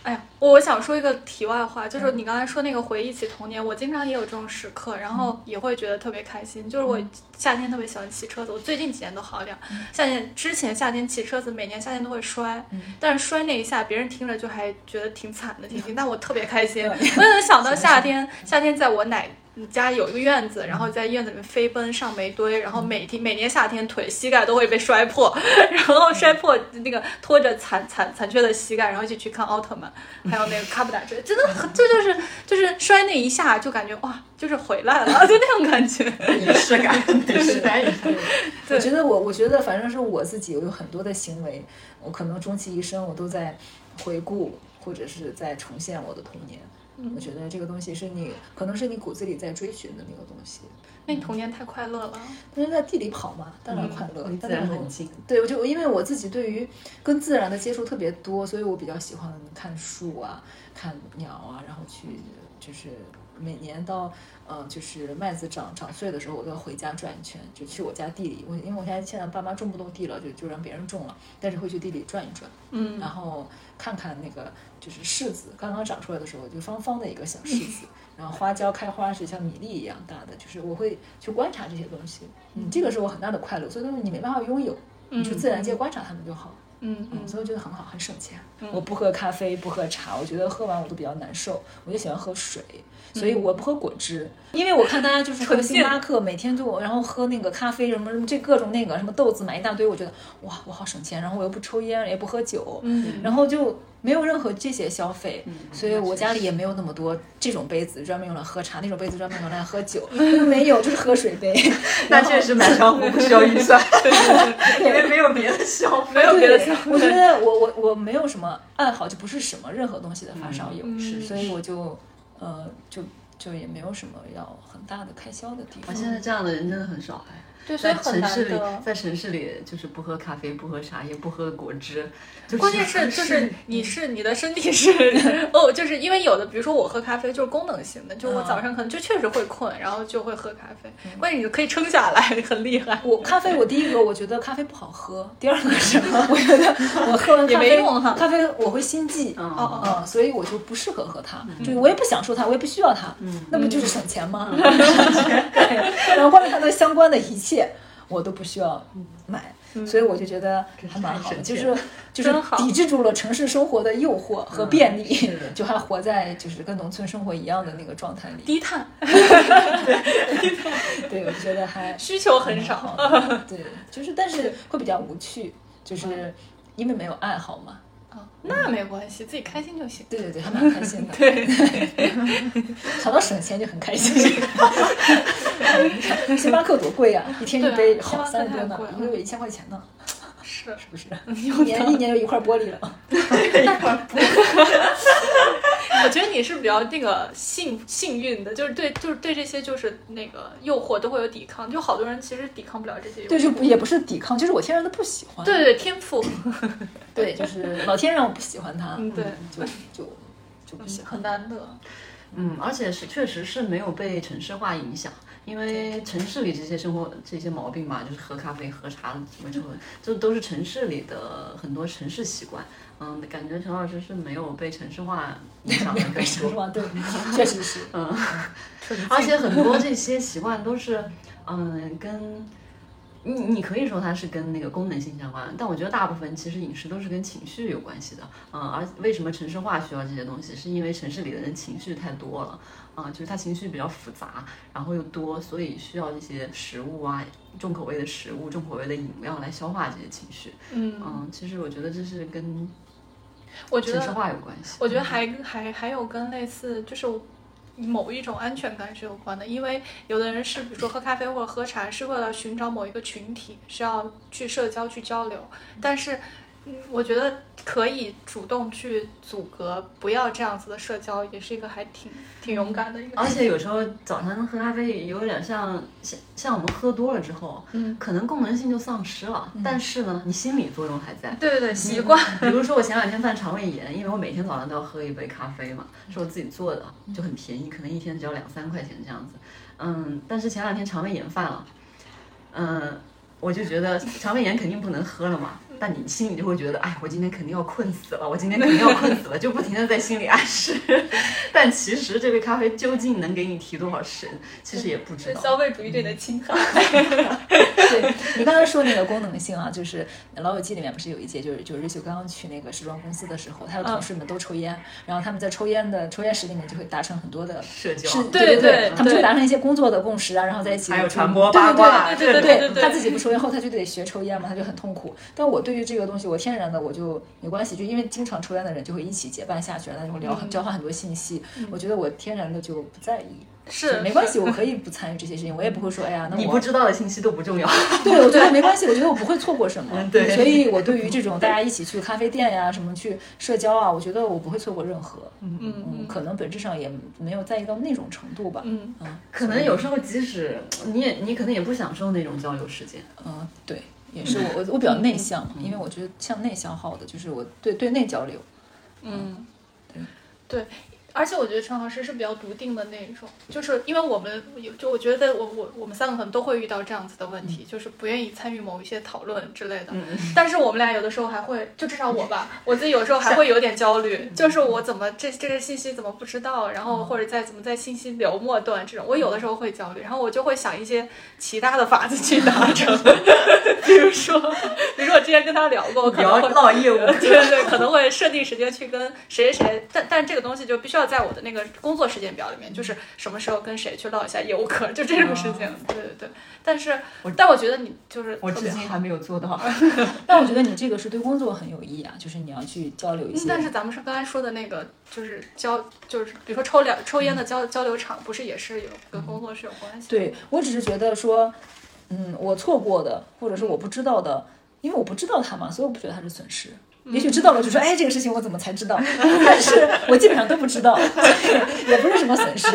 哎呀，我想说一个题外话，就是你刚才说那个回忆起童年，我经常也有这种时刻，然后也会觉得特别开心。就是我夏天特别喜欢骑车子，我最近几年都好点儿。夏天之前夏天骑车子，每年夏天都会摔，但是摔那一下，别人听着就还觉得挺惨的，挺心，但我特别开心。我也能想到夏天，夏天在我奶。家有一个院子，然后在院子里面飞奔上煤堆，然后每天每年夏天腿膝盖都会被摔破，然后摔破那个拖着残残残缺的膝盖，然后一起去看奥特曼，还有那个卡布达之类，真的很，这就是就是摔那一下就感觉哇，就是回来了，就那种感觉。仪式感，仪式感。我觉得我，我觉得反正是我自己，我有很多的行为，我可能终其一生，我都在回顾或者是在重现我的童年。我觉得这个东西是你，可能是你骨子里在追寻的那个东西。那你童年太快乐了，但是在地里跑嘛，当然快乐，离自然很近。对，我就因为我自己对于跟自然的接触特别多，所以我比较喜欢看树啊，看鸟啊，然后去就是每年到呃就是麦子长长穗的时候，我都要回家转一圈，就去我家地里。我因为我现在现在爸妈种不动地了，就就让别人种了，但是会去地里转一转，嗯然后看看那个就是柿子刚刚长出来的时候，就方方的一个小柿子，然后花椒开花是像米粒一样大的，就是我会去观察这些东西，嗯，这个是我很大的快乐，所以东西你没办法拥有，你去自然界观察它们就好。嗯嗯嗯，所以我觉得很好，很省钱。我不喝咖啡，不喝茶，我觉得喝完我都比较难受。我就喜欢喝水，所以我不喝果汁，因为我看大家就是喝星巴克，每天就然后喝那个咖啡什么什么这各种那个什么豆子买一大堆，我觉得哇，我好省钱。然后我又不抽烟，也不喝酒，嗯然后就没有任何这些消费，嗯所以我家里也没有那么多这种杯子专门用来喝茶，那种杯子专门用来喝酒，没有，就是喝水杯。那确实买上壶不需要预算，因为没有别的消费，没有别的消费。我觉得我我我没有什么爱好，就不是什么任何东西的发烧友，嗯是，所以我就呃就就也没有什么要很大的开销的地方。我现在这样的人真的很少哎。对，所以在很难城市里，。在城市里就是不喝咖啡，不喝茶，也不喝果汁，就关键是就是你是你的身体是哦，就是因为有的，比如说我喝咖啡就是功能性的，就我早上可能就确实会困，然后就会喝咖啡。关键你可以撑下来，很厉害。我咖啡，我第一个我觉得咖啡不好喝，第二个是 我觉得我喝完也咖啡没用哈咖啡我会心悸，嗯哦嗯，所以我就不适合喝它，就我也不享受它，我也不需要它，嗯那不就是省钱吗？对，然后关于它的相关的一切，我都不需要买，所以我就觉得还蛮好的，就是是就是抵制住了城市生活的诱惑和便利，就还活在就是跟农村生活一样的那个状态里。低碳 对，我就觉得还需求很少，对，就是但是会比较无趣，就是因为没有爱好嘛。啊，那没关系，自己开心就行。对对对，还 蛮开心的。对，想到省钱就很开心。星巴克多贵呀，一天一杯好三十多呢一个月一千块钱呢，是，是不是？一年一年就一块玻璃了。我觉得你是比较那个幸幸运的，就是对，就是对这些就是那个诱惑都会有抵抗，就好多人其实抵抗不了这些诱惑。对，就不也不是抵抗，就是我天然的不喜欢。对对对，天赋，对，就是老天让我不喜欢他，嗯对就就就不喜欢。很难得。嗯，而且是确实是没有被城市化影响，因为城市里这些生活这些毛病嘛，就是喝咖啡、喝茶什么什么，这都是城市里的很多城市习惯。嗯，感觉陈老师是没有被城市化影响的更被城市多。化，对，确实是。嗯，而且很多这 些习惯都是，嗯，跟你你可以说它是跟那个功能性相关，但我觉得大部分其实饮食都是跟情绪有关系的。嗯，而为什么城市化需要这些东西，是因为城市里的人情绪太多了，啊、就是他情绪比较复杂，然后又多，所以需要一些食物啊，重口味的食物、重口味的饮料来消化这些情绪。嗯，嗯，其实我觉得这是跟我觉得，化有关系。我觉得还还还有跟类似，就是某一种安全感是有关的，因为有的人是比如说喝咖啡或者喝茶是为了寻找某一个群体，是要去社交去交流，但是。嗯，我觉得可以主动去阻隔，不要这样子的社交，也是一个还挺挺勇敢的一个。而且有时候早上喝咖啡有点像像像我们喝多了之后，嗯，可能功能性就丧失了，但是呢，你心理作用还在。对对对，习惯。比如说我前两天犯肠胃炎，因为我每天早上都要喝一杯咖啡嘛，是我自己做的，就很便宜，可能一天只要两三块钱这样子。嗯，但是前两天肠胃炎犯了，嗯，我就觉得肠胃炎肯定不能喝了嘛。但你心里就会觉得，哎，我今天肯定要困死了，我今天肯定要困死了，就不停的在心里暗示。但其实这杯咖啡究竟能给你提多少神，其实也不知道。消费主义对你的侵害。对你刚才说那个功能性啊，就是《老友记》里面不是有一节，就是就是瑞秋刚刚去那个时装公司的时候，他的同事们都抽烟，然后他们在抽烟的抽烟室里面就会达成很多的社交，对，对对，他们就会达成一些工作的共识啊，然后在一起还有传播八卦，对对对对对，他自己不抽烟后，他就得学抽烟嘛，他就很痛苦。但我对于这个东西，我天然的我就没关系，就因为经常抽烟的人就会一起结伴下去，然后就聊交换很多信息，我觉得我天然的就不在意。是没关系，我可 以不参与这些事情，我也不会说，哎呀，那你不知道的信息都不重要。对，我觉得没关系，我觉得我不会错过什么。对，所以我对于这种大家一起去咖啡店呀，什么去社交啊，我觉得我不会错过任何。嗯嗯，可能本质上也没有在意到那种程度吧。嗯嗯，可能有时候即使你也你可能也不享受那种交流时间。嗯，对，也是我我我比较内向，因为我觉得像内消耗的，就是我对对内交流。嗯，对对。而且我觉得陈老师是比较笃定的那一种，就是因为我们有，就我觉得我我我们三个可能都会遇到这样子的问题，就是不愿意参与某一些讨论之类的。但是我们俩有的时候还会，就至少我吧，我自己有时候还会有点焦虑，就是我怎么这这个信息怎么不知道，然后或者在怎么在信息流末段这种，我有的时候会焦虑，然后我就会想一些其他的法子去达成，比如说，比如说我之前跟他聊过，可能会唠业务，对对对，可能会设定时间去跟谁谁谁，但但这个东西就必须要。在我的那个工作时间表里面，就是什么时候跟谁去唠一下业务课，就这种事情。对对对，但是，但我觉得你就是我至今还没有做到。但我觉得你这个是对工作很有益啊，就是你要去交流一些。但是咱们是刚才说的那个，就是交，就是比如说抽两抽烟的交交流场，不是也是有跟工作是有关系？对我只是觉得说，嗯，我错过的，或者是我不知道的，因为我不知道它嘛，所以我不觉得它是损失。也许知道了就说，哎，这个事情我怎么才知道？但是我基本上都不知道，也不是什么损失。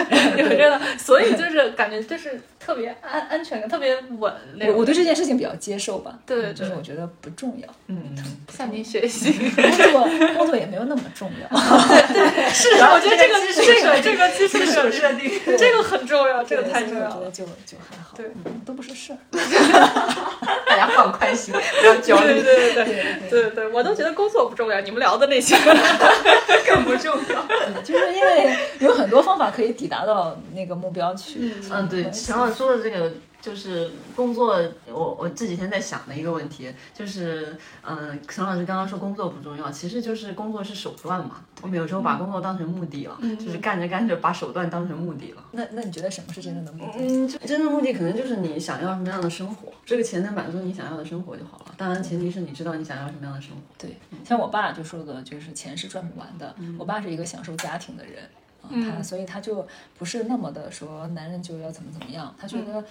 所以就是感觉就是特别安安全感，特别稳。我我对这件事情比较接受吧。对对，就是我觉得不重要。嗯，向您学习。工作工作也没有那么重要。对对，是，我觉得这个这个这个基础设定，这个很重要，这个太重要了。就就还好，对，都不是事儿。大家放宽心，不要焦虑。对对对对对对。我都觉得工作不重要，你们聊的那些 更不重要。就是因为有很多方法可以抵达到那个目标去。嗯，对，陈老师说的这个就是工作，我我这几天在想的一个问题，就是嗯，陈老师刚刚说工作不重要，其实就是工作是手段嘛。我们有时候把工作当成目的了，就是干着干着把手段当成目的了。那那你觉得什么是真正的目的？嗯，真正目的可能就是你想要什么样的生活，这个钱能满足你想要的生活就好了。当然，前提是你知道你想要什么样的生活。对，像我爸就说的，就是钱是赚不完的。我爸是一个享受家庭的人，他所以他就不是那么的说男人就要怎么怎么样，他觉得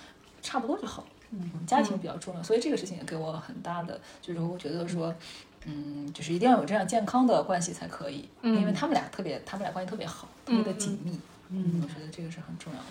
差不多就好。嗯，家庭比较重要，所以这个事情也给我很大的，就是我觉得说。嗯，就是一定要有这样健康的关系才可以，因为他们俩特别，他们俩关系特别好，特别的紧密。嗯，我觉得这个是很重要的。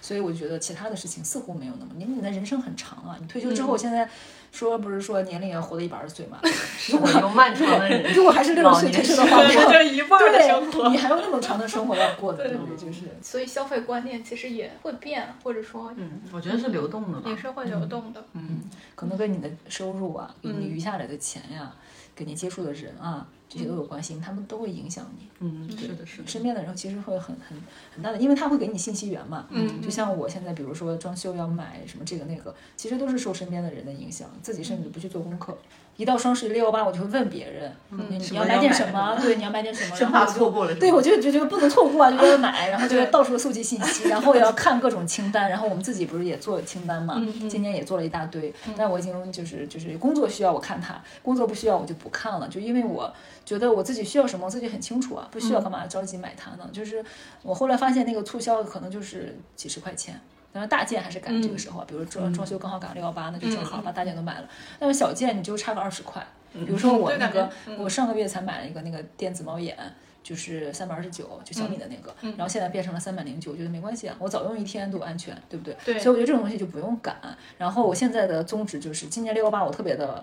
所以我觉得其他的事情似乎没有那么，因为你的人生很长啊，你退休之后，现在说不是说年龄要活到一百二十岁嘛？如果有漫长的人，如果还是六十岁退休的话，就一半的生活，你还有那么长的生活要过的，对不对？就是。所以消费观念其实也会变，或者说，嗯，我觉得是流动的吧，也是会流动的。嗯，可能跟你的收入啊，跟你余下来的钱呀。给你接触的人啊，这些都有关系，他们都会影响你。嗯，是的，是的。身边的人其实会很很很大的，因为他会给你信息源嘛。嗯，就像我现在，比如说装修要买什么这个那个，其实都是受身边的人的影响，自己甚至不去做功课。一到双十一六幺八，我就会问别人，你要买点什么？对，你要买点什么？生怕错过了。对，我就就觉得不能错过啊，就要买，然后就要到处搜集信息，然后也要看各种清单。然后我们自己不是也做清单嘛？今年也做了一大堆，但我已经就是就是工作需要我看它，工作不需要我就不看了，就因为我觉得我自己需要什么，我自己很清楚啊，不需要干嘛着急买它呢？就是我后来发现那个促销可能就是几十块钱。当然大件还是赶这个时候，比如装装修刚好赶六幺八，那就正好把大件都买了。但是小件你就差个二十块，比如说我那个，我上个月才买了一个那个电子猫眼。就是三百二十九，就小米的那个，然后现在变成了三百零九，我觉得没关系啊，我早用一天都安全，对不对？对。所以我觉得这种东西就不用赶。然后我现在的宗旨就是，今年六幺八我特别的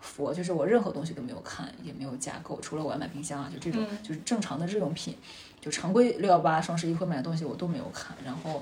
佛，就是我任何东西都没有看，也没有加购，除了我要买冰箱啊，就这种就是正常的日用品，就常规六幺八双十一会买的东西我都没有看。然后，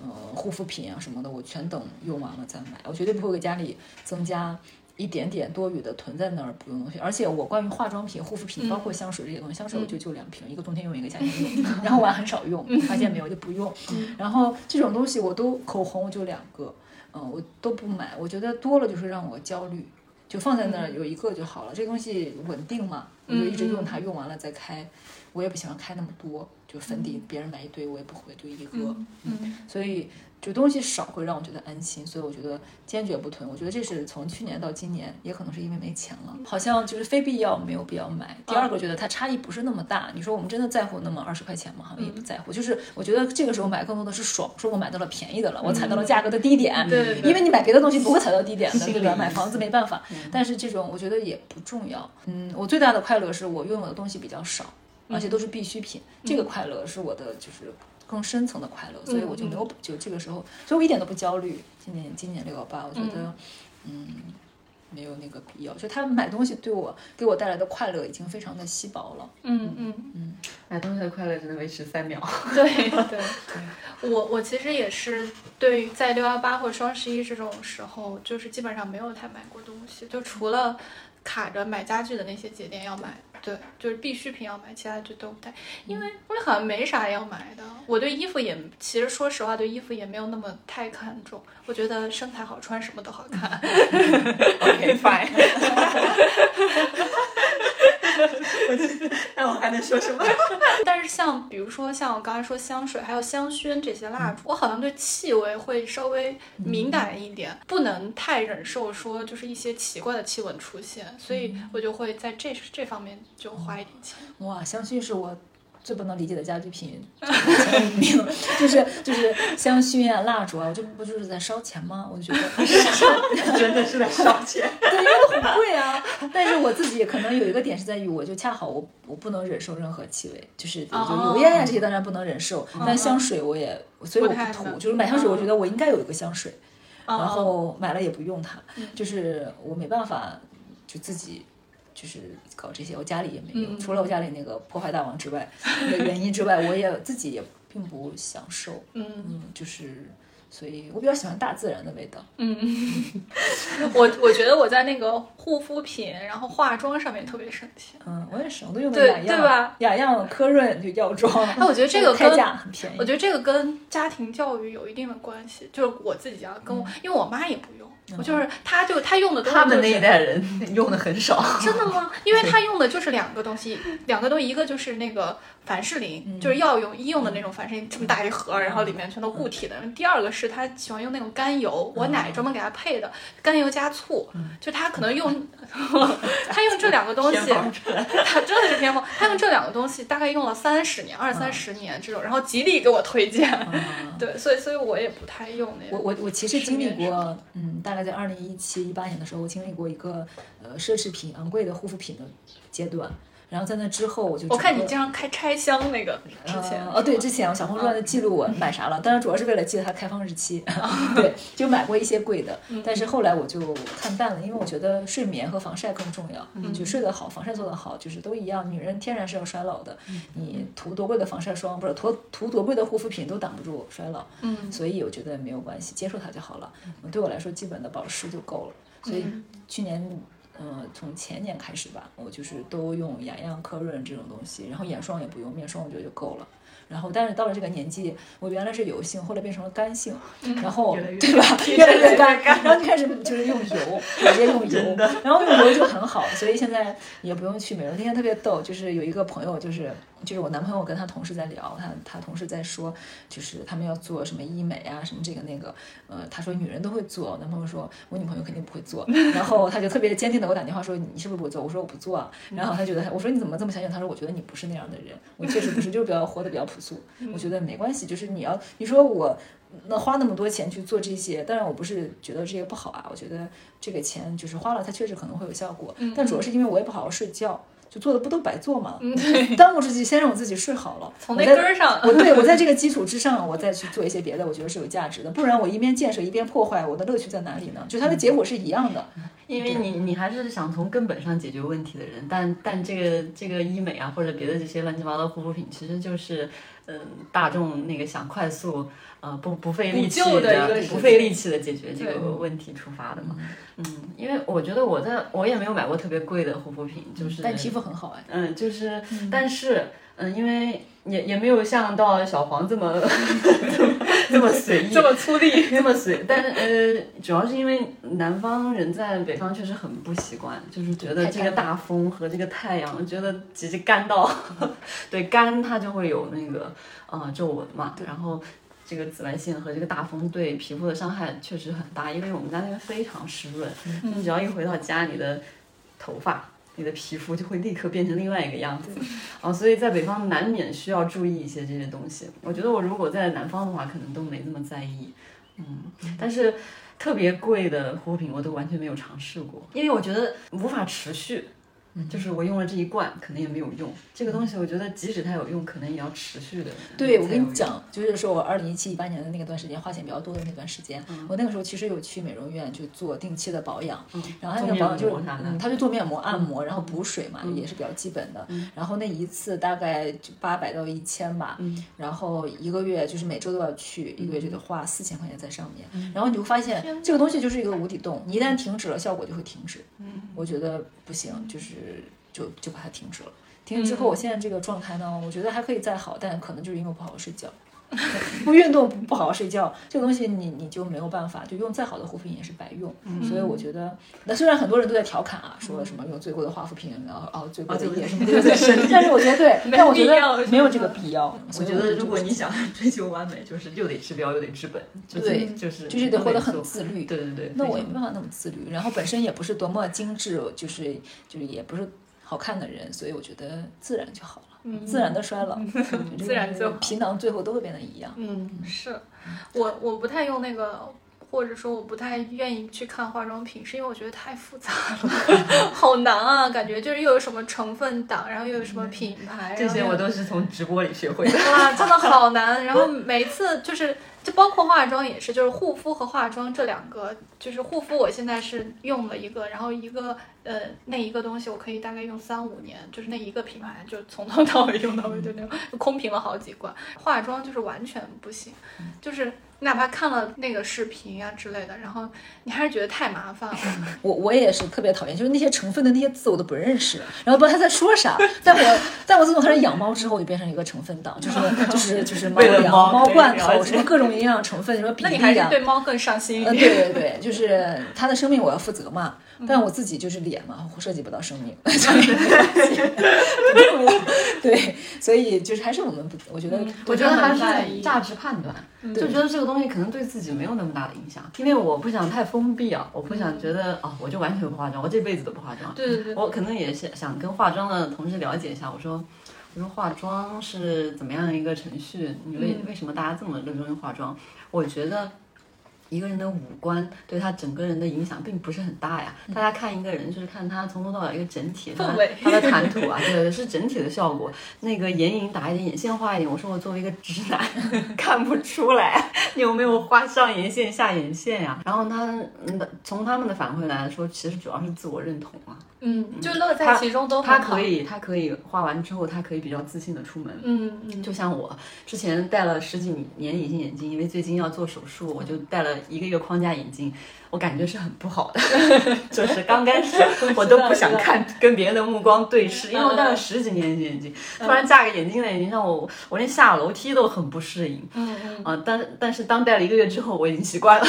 呃，护肤品啊什么的，我全等用完了再买，我绝对不会给家里增加。一点点多余的囤在那儿不用东西，而且我关于化妆品、护肤品，包括香水这些东西，香水我就就两瓶，一个冬天用，一个夏天用，然后我还很少用，发现没有就不用。然后这种东西我都口红我就两个，嗯，我都不买，我觉得多了就是让我焦虑，就放在那儿有一个就好了。这东西稳定嘛，我就一直用它，用完了再开。我也不喜欢开那么多，就粉底别人买一堆我也不会，就一个，嗯，所以。就东西少会让我觉得安心，所以我觉得坚决不囤。我觉得这是从去年到今年，也可能是因为没钱了，好像就是非必要没有必要买。第二个觉得它差异不是那么大，你说我们真的在乎那么二十块钱吗？好像也不在乎。就是我觉得这个时候买更多的是爽，说我买到了便宜的了，我踩到了价格的低点。对，因为你买别的东西不会踩到低点的，对吧？买房子没办法，但是这种我觉得也不重要。嗯，我最大的快乐是我拥有的东西比较少，而且都是必需品，这个快乐是我的就是。更深层的快乐，所以我就没有就这个时候，所以我一点都不焦虑。今年今年六幺八，我觉得嗯没有那个必要。就他买东西对我给我带来的快乐已经非常的稀薄了。嗯嗯嗯，买东西的快乐只能维持三秒。对对对，我我其实也是对于在六幺八或双十一这种时候，就是基本上没有太买过东西，就除了卡着买家具的那些节点要买。对，就是必需品要买，其他就都不太，因为我好像没啥要买的。我对衣服也，其实说实话，对衣服也没有那么太看重。我觉得身材好穿什么都好看。OK fine。那我还能说什么？但是像比如说像我刚才说香水，还有香薰这些蜡烛，我好像对气味会稍微敏感一点，不能太忍受说就是一些奇怪的气味出现，所以我就会在这这方面就花一点钱。哇，香薰是我。最不能理解的家居品前一名，就是就是香薰啊、蜡烛啊，我就不就是在烧钱吗？我就觉得 真的是在烧钱，对，因为很贵啊。但是我自己可能有一个点是在于，我就恰好我我不能忍受任何气味，就是就油烟呀这些当然不能忍受，但香水我也，所以我不涂。就是买香水，我觉得我应该有一个香水，然后买了也不用它，就是我没办法就自己。就是搞这些，我家里也没有，除了我家里那个破坏大王之外，的原因之外，我也自己也并不享受。嗯，就是，所以我比较喜欢大自然的味道。嗯，我我觉得我在那个护肤品，然后化妆上面特别省钱。嗯，我也是，我都用的雅漾，对吧？雅漾科润就药妆。哎，我觉得这个 开价很便宜。我觉得这个跟家庭教育有一定的关系，就是我自己家跟我，因为我妈也不用。我就是，他就他用的都是他们那一代人用的很少，真的吗？因为 他用的就是两个东西，两个东西，一个就是那个凡士林，就是药用医用的那种凡士林，这么大一盒，然后里面全都固体的。第二个是他喜欢用那种甘油，我奶专门给他配的，甘油加醋，就他可能用，他用这两个东西，他真的是偏锋，他用这两个东西大概用了三十年，二三十年这种，然后极力给我推荐，对，所以所以我也不太用那个。我我我其实经历过，嗯，大概。在二零一七一八年的时候，我经历过一个呃奢侈品昂贵的护肤品的阶段。然后在那之后，我就我看你经常开拆箱那个之前哦，对，之前我小红书上的记录我买啥了，当然主要是为了记得它开放日期。对，就买过一些贵的，但是后来我就看淡了，因为我觉得睡眠和防晒更重要。就睡得好，防晒做得好，就是都一样。女人天然是要衰老的，你涂多贵的防晒霜，不是涂涂多贵的护肤品都挡不住衰老。嗯，所以我觉得没有关系，接受它就好了。对我来说，基本的保湿就够了。所以去年。嗯，从前年开始吧，我就是都用雅漾科润这种东西，然后眼霜也不用，面霜我觉得就够了。然后，但是到了这个年纪，我原来是油性，后来变成了干性，然后对吧？越来越干，然后就开始就是用油，直接用油，然后用油就很好，所以现在也不用去美容。那天特别逗，就是有一个朋友，就是就是我男朋友跟他同事在聊，他他同事在说，就是他们要做什么医美啊，什么这个那个，呃，他说女人都会做，男朋友说我女朋友肯定不会做，然后他就特别坚定的给我打电话说你是不是不会做？我说我不做，然后他觉得我说你怎么这么相信？他说我觉得你不是那样的人，我确实不是，就是比较活得比较。比较朴素，我觉得没关系。就是你要你说我那花那么多钱去做这些，当然我不是觉得这些不好啊，我觉得这个钱就是花了，它确实可能会有效果。但主要是因为我也不好好睡觉。就做的不都白做吗？嗯，对。当务之急，先让我自己睡好了。从那根儿上，我对我在这个 基础之上，我再去做一些别的，我觉得是有价值的。不然我一边建设一边破坏，我的乐趣在哪里呢？就它的结果是一样的。因为你你还是想从根本上解决问题的人，但但这个这个医美啊或者别的这些乱七八糟护肤品，其实就是嗯大众那个想快速。呃，不不费力气的，不费力气的解决这个问题出发的嘛。嗯，因为我觉得我在我也没有买过特别贵的护肤品，就是但皮肤很好哎。嗯，就是但是嗯，因为也也没有像到小黄这么 这么随意，这么粗粝，这么随。但是呃，主要是因为南方人在北方确实很不习惯，就是觉得这个大风和这个太阳，觉得直接干到，对干它就会有那个呃皱纹嘛，然后。这个紫外线和这个大风对皮肤的伤害确实很大，因为我们家那边非常湿润，你只要一回到家，你的头发、你的皮肤就会立刻变成另外一个样子。啊，所以在北方难免需要注意一些这些东西。我觉得我如果在南方的话，可能都没那么在意。嗯，但是特别贵的护肤品我都完全没有尝试过，因为我觉得无法持续。就是我用了这一罐，可能也没有用。这个东西，我觉得即使它有用，可能也要持续的。对，我跟你讲，就是说我二零一七一八年的那个段时间，花钱比较多的那段时间，我那个时候其实有去美容院去做定期的保养，然后那个保养就是，嗯，他就做面膜、按摩，然后补水嘛，也是比较基本的。然后那一次大概就八百到一千吧，然后一个月就是每周都要去，一个月就得花四千块钱在上面。然后你会发现，这个东西就是一个无底洞，你一旦停止了，效果就会停止。我觉得不行，就是。就就把它停止了，停止之后，我现在这个状态呢，我觉得还可以再好，但可能就是因为我不好好睡觉。不运动不不好好睡觉，这个东西你你就没有办法，就用再好的护肤品也是白用。所以我觉得，那虽然很多人都在调侃啊，说什么用最贵的护肤品，然后哦最贵的也什么对对对，但是我觉得对，但我觉得没有这个必要。我觉得如果你想追求完美，就是又得治标又得治本，对，就是就是得活得很自律。对对对，那我也没办法那么自律，然后本身也不是多么精致，就是就是也不是好看的人，所以我觉得自然就好了。自然的衰老，自然就皮囊最后都会变得一样。嗯，是我我不太用那个，或者说我不太愿意去看化妆品，是因为我觉得太复杂了，好难啊！感觉就是又有什么成分党，然后又有什么品牌，这些我都是从直播里学会的。哇，真的好难！然后每次就是。就包括化妆也是，就是护肤和化妆这两个，就是护肤我现在是用了一个，然后一个呃那一个东西我可以大概用三五年，就是那一个品牌就从头到尾用到尾就那种，空瓶了好几罐。化妆就是完全不行，就是。哪怕看了那个视频呀之类的，然后你还是觉得太麻烦了。我我也是特别讨厌，就是那些成分的那些字我都不认识，然后不知道他在说啥。在我在我自从开始养猫之后，就变成一个成分党，就是 就是就是猫粮、猫罐头，什么各种营养成分，什么比例啊。那你还是对猫更上心一点。对对对，就是它的生命我要负责嘛。但我自己就是脸嘛，涉及不到生命，对，所以就是还是我们不，我觉得，我觉得还是价值判断，就觉得这个东西可能对自己没有那么大的影响，因为我不想太封闭啊，我不想觉得哦，我就完全不化妆，我这辈子都不化妆，对对对，我可能也是想跟化妆的同事了解一下，我说，化妆是怎么样一个程序？你为为什么大家这么热衷于化妆？我觉得。一个人的五官对他整个人的影响并不是很大呀。大家看一个人就是看他从头到尾一个整体，他他的谈吐啊，对，是整体的效果。那个眼影打一点，眼线画一点。我说我作为一个直男，看不出来你有没有画上眼线下眼线呀？然后他从他们的反馈来说，其实主要是自我认同啊。嗯，就乐在其中都他可以，他可以画完之后，他可以比较自信的出门。嗯嗯，就像我之前戴了十几年隐形眼镜，因为最近要做手术，我就戴了一个月框架眼镜。我感觉是很不好的，就是刚开始 我都不想看 跟别人的目光对视，因为我戴了十几年眼镜，突然架个眼镜在眼睛上，我我连下楼梯都很不适应。嗯嗯。啊，但但是当戴了一个月之后，我已经习惯了。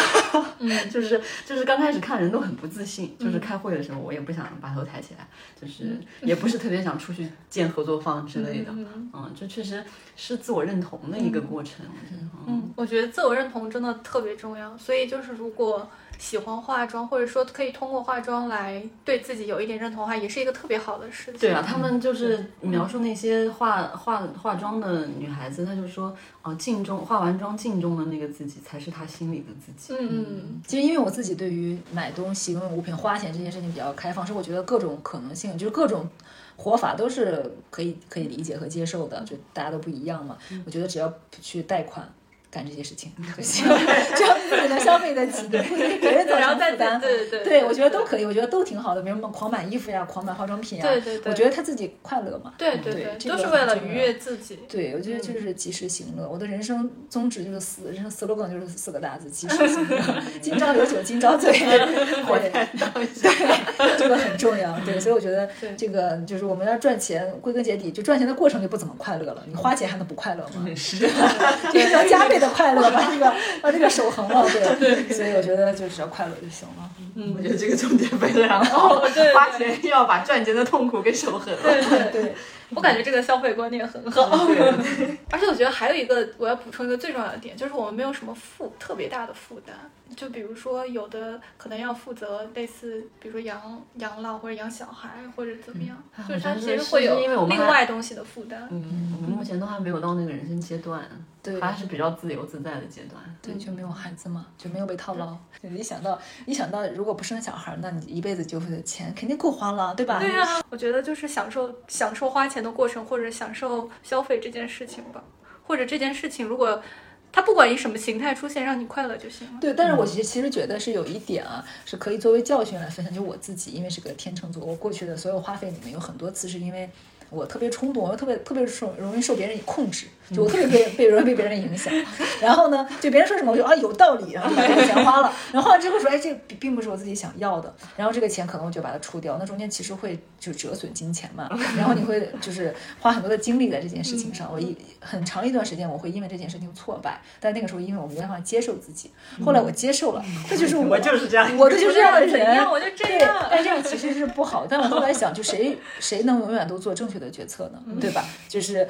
嗯。就是就是刚开始看人都很不自信，就是开会的时候我也不想把头抬起来，就是也不是特别想出去见合作方之类的。嗯。这确实是自我认同的一个过程。嗯，我觉得自我认同真的特别重要，所以就是如果。喜欢化妆，或者说可以通过化妆来对自己有一点认同的话，也是一个特别好的事情。对啊，他们就是描述那些化化化妆的女孩子，她就说，啊，镜中化完妆镜中的那个自己才是她心里的自己。嗯嗯其实因为我自己对于买东西、用物品、花钱这件事情比较开放，所以我觉得各种可能性，就是各种活法都是可以可以理解和接受的，就大家都不一样嘛。我觉得只要不去贷款。干这些事情 就行，只要自己能消费得起，对，不给别人造然后再成负担，对对对对我觉得都可以，我觉得都挺好的。比如什么狂买衣服呀，狂买化妆品呀，对对对我觉得他自己快乐嘛，对对对，都是为了愉悦自己。对，我觉得就是及时行乐。我的人生宗旨就是四，人生 slogan 就是四个大字：及时行乐。今朝有酒今朝醉，对对，这个很重要。对，所以我觉得这个就是我们要赚钱，归根结底就赚钱的过程就不怎么快乐了。你花钱还能不快乐吗？是，就是要加倍的快乐，把这个把这个守恒了。对，所以我觉得就只要快乐就行了。嗯我觉得这个重点非常好。花钱要把赚钱的痛苦给守恒了。对对对，我感觉这个消费观念很好。而且我觉得还有一个我要补充一个最重要的点，就是我们没有什么负特别大的负担。就比如说有的可能要负责类似，比如说养养老或者养小孩或者怎么样，就是他其实会有另外东西的负担。嗯，我们目前都还没有到那个人生阶段，对还是比较自由自在的阶段。对，就没有孩子嘛，就没有被套牢。就一想到一想到如果不生小孩，那你一辈子就会钱肯定够花了，对吧？对啊，我觉得就是享受享受花钱的过程，或者享受消费这件事情吧，或者这件事情如果它不管以什么形态出现，让你快乐就行了。对，但是我其实其实觉得是有一点啊，是可以作为教训来分享。就我自己，因为是个天秤座，我过去的所有花费里面有很多次是因为我特别冲动，我又特别特别受容易受别人控制，就我特别被被容易被别人影响。然后呢，就别人说什么我就啊有道理，然后就把这个钱花了。然后花了之后说，哎，这个并并不是我自己想要的。然后这个钱可能我就把它出掉，那中间其实会就折损金钱嘛。然后你会就是花很多的精力在这件事情上。我一很长一段时间我会因为这件事情挫败，但那个时候因为我没办法接受自己，后来我接受了，这就是 我我就是这样我就是这样的人，我就这对样但这样其实是不好。但我后来想，就谁谁能永远都做正确的决策呢？对吧？就是。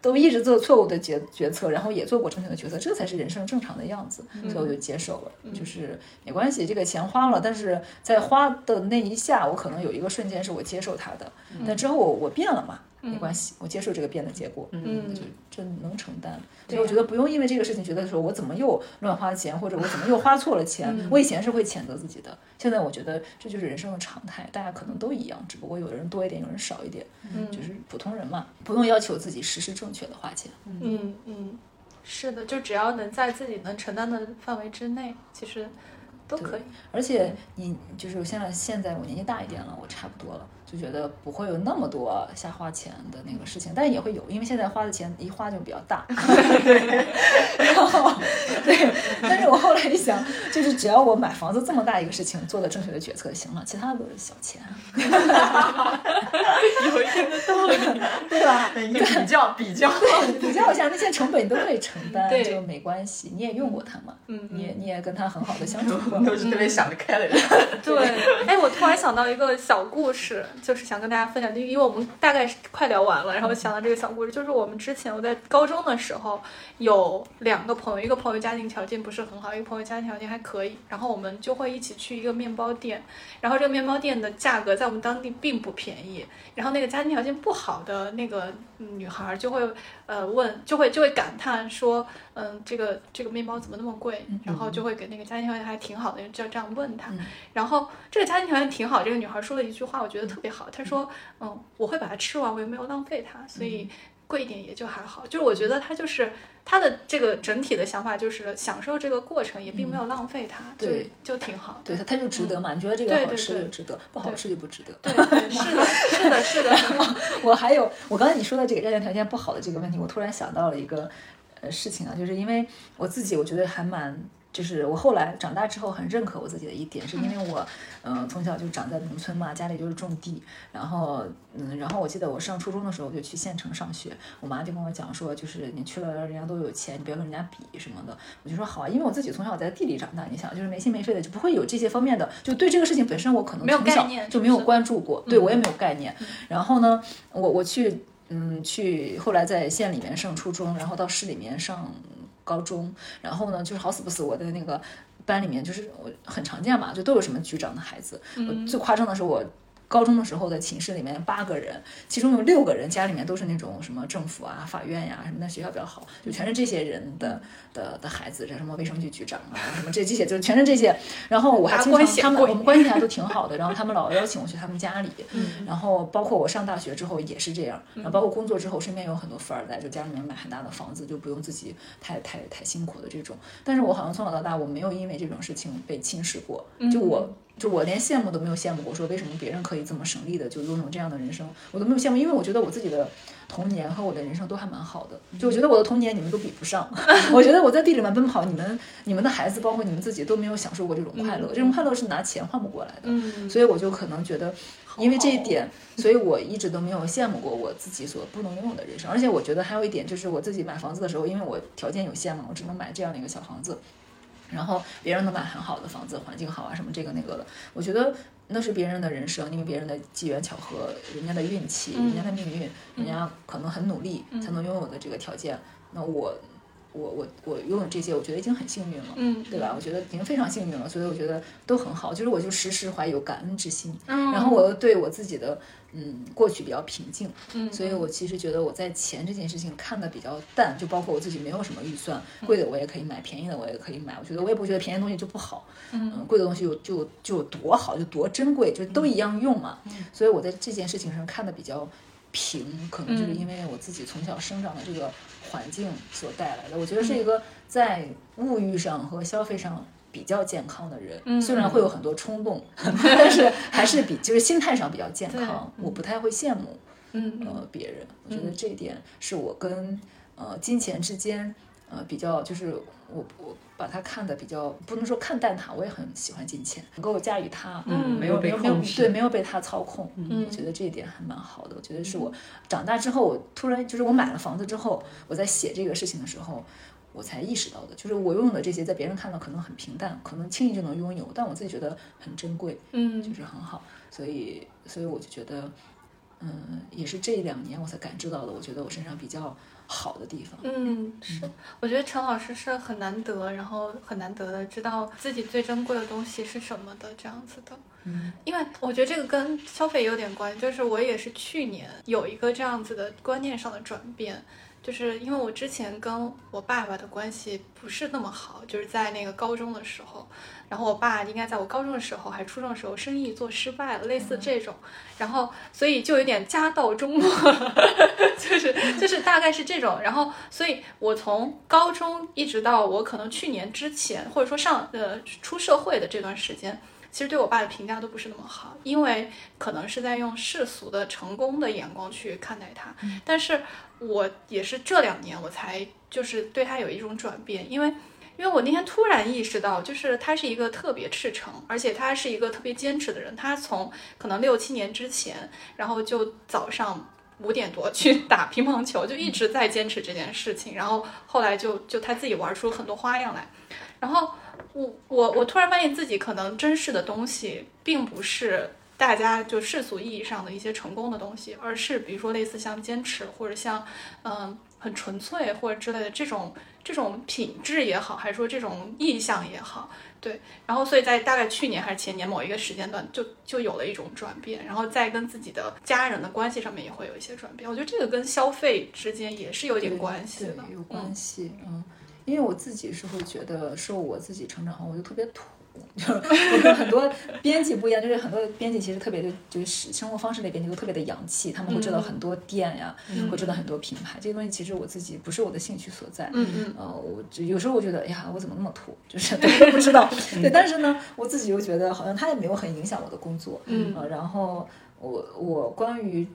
都一直做错误的决决策，然后也做过正确的决策，这才是人生正常的样子，所以我就接受了，就是没关系，这个钱花了，但是在花的那一下，我可能有一个瞬间是我接受它的，但之后我我变了嘛，没关系，我接受这个变的结果，嗯。就这能承担，所以我觉得不用因为这个事情觉得说我怎么又乱花钱，或者我怎么又花错了钱，我以前是会谴责自己的，现在我觉得这就是人生的常态，大家可能都一样，只不过有人多一点，有人少一点，就是普通人嘛，不用要求自己实施正确的花钱。嗯嗯，是的，就只要能在自己能承担的范围之内，其实都可以。而且你就是现在现在我年纪大一点了，我差不多了，就觉得不会有那么多瞎花钱的那个事情，但是也会有，因为现在花的钱一花就比较大。然 后对，但是我后来一想，就是只要我买房子这么大一个事情做了正确的决策，行了，其他的都是小钱，有一定的道理，对吧？比较比较。比较一下那些成本你都可以承担，就没关系，你也用过它嘛，嗯你也你也跟他很好的相处过，都是特别想得开的人。对，哎，我突然想到一个小故事，就是想跟大家分享，因为我们大概是快聊完了，然后想到这个小故事，就是我们之前我在高中的时候有两个朋友，一个朋友家庭条件不是很好，一个朋友家庭条件还可以，然后我们就会一起去一个面包店，然后这个面包店的价格在我们当地并不便宜，然后那个家庭条件不好的那个嗯女孩儿就会呃问，就会就会感叹说，嗯，这个这个面包怎么那么贵？然后就会给那个家庭条件还挺好的人就这样问他，然后这个家庭条件挺好，这个女孩说了一句话，我觉得特别好，他说，嗯，我会把它吃完，我又没有浪费它，所以贵一点也就还好。就是我觉得他就是他的这个整体的想法就是享受这个过程，也并没有浪费它，对就就挺好。对，它它就值得嘛，你觉得这个好吃就值得，不好吃就不值得。对对，是的，是的，是的。我还有，我刚才你说的这个家庭条件不好的这个问题，我突然想到了一个呃事情啊，就是因为我自己，我觉得还蛮。就是我后来长大之后很认可我自己的一点，是因为我，嗯、从小就长在农村嘛，家里就是种地，然后，嗯，然后我记得我上初中的时候就去县城上学，我妈就跟我讲说，就是你去了人家都有钱，你不要跟人家比什么的，我就说好啊，因为我自己从小在地里长大，你想就是没心没肺的，就不会有这些方面的，就对这个事情本身我可能没有从小概念就没有关注过，对我也没有概念，然后呢，我我去嗯去后来在县里面上初中，然后到市里面上高中，然后呢就是好死不死我的那个。班里面就是我很常见嘛，就都有什么局长的孩子。我最夸张的是我。高中的时候的寝室里面八个人，其中有六个人家里面都是那种什么政府啊、法院呀什么的学校比较好，就全是这些人的的的孩子，这什么卫生局局长啊，什么这这些就全是这些。然后我还经常他们我们关系还都挺好的，然后他们老邀请我去他们家里，然后包括我上大学之后也是这样，然后包括工作之后身边有很多富二代，就家里面买很大的房子，就不用自己太太太辛苦的这种。但是我好像从小到大我没有因为这种事情被轻视过，就我。就我连羡慕都没有羡慕过，说为什么别人可以这么省力的就拥有这样的人生，我都没有羡慕，因为我觉得我自己的童年和我的人生都还蛮好的。就我觉得我的童年你们都比不上，我觉得我在地里面奔跑，你们你们的孩子包括你们自己都没有享受过这种快乐，这种快乐是拿钱换不过来的。所以我就可能觉得，因为这一点，所以我一直都没有羡慕过我自己所不能拥有的人生。而且我觉得还有一点就是我自己买房子的时候，因为我条件有限嘛，我只能买这样的一个小房子。然后别人能买很好的房子，环境好啊，什么这个那个的，我觉得那是别人的人生，因为别人的机缘巧合，人家的运气，人家的命运，人家可能很努力才能拥有的这个条件。那我，我我我拥有这些，我觉得已经很幸运了，嗯，对吧？我觉得已经非常幸运了，所以我觉得都很好。就是我就时时怀有感恩之心，嗯然后我又对我自己的。嗯，过去比较平静，嗯，所以我其实觉得我在钱这件事情看的比较淡，就包括我自己没有什么预算，贵的我也可以买，便宜的我也可以买。我觉得我也不觉得便宜的东西就不好，嗯，贵的东西就就就多好，就多珍贵，就都一样用嘛。所以我在这件事情上看的比较平，可能就是因为我自己从小生长的这个环境所带来的。我觉得是一个在物欲上和消费上。比较健康的人，虽然会有很多冲动，但是还是比就是心态上比较健康。我不太会羡慕，嗯呃，别人。我觉得这一点是我跟呃金钱之间呃比较，就是我我把它看的比较不能说看淡它，我也很喜欢金钱，能够驾驭它，嗯，没有被控制，对，没有被它操控。嗯，我觉得这一点还蛮好的。我觉得是我长大之后，我突然就是我买了房子之后，我在写这个事情的时候。我才意识到的，就是我拥有的这些，在别人看到可能很平淡，可能轻易就能拥有，但我自己觉得很珍贵，嗯，就是很好，所以，所以我就觉得，嗯，也是这两年我才感知到的，我觉得我身上比较好的地方。嗯，是，我觉得陈老师是很难得，然后很难得的知道自己最珍贵的东西是什么的这样子的。嗯，因为我觉得这个跟消费有点关系，就是我也是去年有一个这样子的观念上的转变。就是因为我之前跟我爸爸的关系不是那么好，就是在那个高中的时候，然后我爸应该在我高中的时候还初中的时候生意做失败了，类似这种，然后所以就有点家道中落，就是 就是大概是这种，然后所以我从高中一直到我可能去年之前或者说上呃出社会的这段时间。其实对我爸的评价都不是那么好，因为可能是在用世俗的成功的眼光去看待他。但是我也是这两年我才就是对他有一种转变，因为因为我那天突然意识到，就是他是一个特别赤诚，而且他是一个特别坚持的人。他从可能六七年之前，然后就早上五点多去打乒乓球，就一直在坚持这件事情。然后后来就就他自己玩出很多花样来，然后。我我我突然发现自己可能珍视的东西，并不是大家就世俗意义上的一些成功的东西，而是比如说类似像坚持或者像嗯很纯粹或者之类的这种这种品质也好，还是说这种意向也好，对。然后所以在大概去年还是前年某一个时间段，就就有了一种转变，然后在跟自己的家人的关系上面也会有一些转变。我觉得这个跟消费之间也是有点关系的，有关系，嗯。因为我自己是会觉得受我自己成长后，我就特别土，就是我跟很多编辑不一样，就是很多编辑其实特别的，就是生活方式类编辑都特别的洋气，他们会知道很多店呀，会知道很多品牌，这些东西其实我自己不是我的兴趣所在。嗯嗯。呃，我有时候我觉得，哎呀，我怎么那么土，就是都不知道。对，但是呢，我自己又觉得好像他也没有很影响我的工作。嗯。呃，然后我我关于。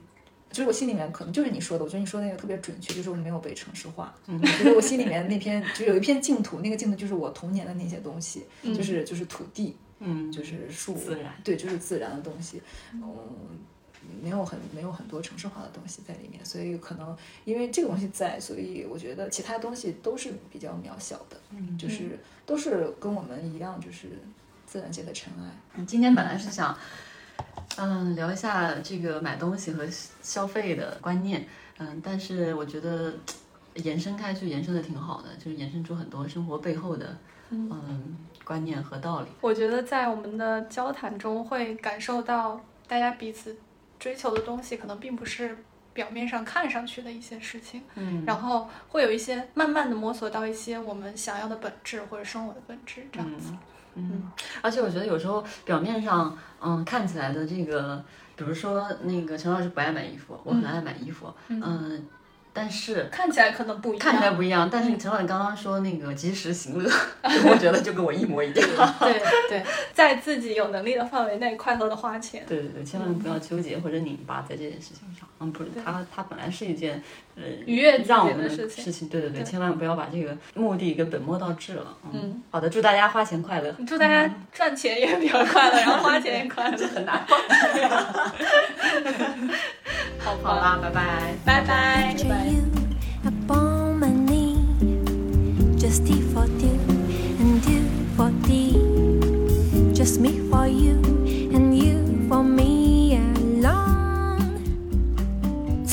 其实我心里面可能就是你说的，我觉得你说那个特别准确，就是我没有被城市化。嗯，就是我心里面那片就有一片净土，那个净土就是我童年的那些东西，就是就是土地，嗯，就是树，自然，对，就是自然的东西，嗯，没有很没有很多城市化的东西在里面，所以可能因为这个东西在，所以我觉得其他东西都是比较渺小的，嗯，就是都是跟我们一样，就是自然界的尘埃。你，今天本来是想。嗯，聊一下这个买东西和消费的观念。嗯，但是我觉得延伸开去，延伸的挺好的，就是延伸出很多生活背后的嗯观念和道理。我觉得在我们的交谈中会感受到，大家彼此追求的东西可能并不是表面上看上去的一些事情，嗯，然后会有一些慢慢的摸索到一些我们想要的本质或者生活的本质这样子。嗯，而且我觉得有时候表面上，嗯，看起来的这个，比如说那个陈老师不爱买衣服，我很爱买衣服，嗯，但是看起来可能不一样，看起来不一样，但是陈老师刚刚说那个及时行乐，我觉得就跟我一模一样。对对，在自己有能力的范围内快乐的花钱。对对对，千万不要纠结或者拧巴在这件事情上。嗯，不是，它它本来是一件呃愉悦我们的事情事情，对对对，千万不要把这个目的跟本末倒置了。嗯，好的，祝大家花钱快乐。祝大家赚钱也比较快乐，然后花钱也快乐。这很难。好好啦，拜拜。拜拜。to you upon my knee. Just T for two and two for thee. Just me for you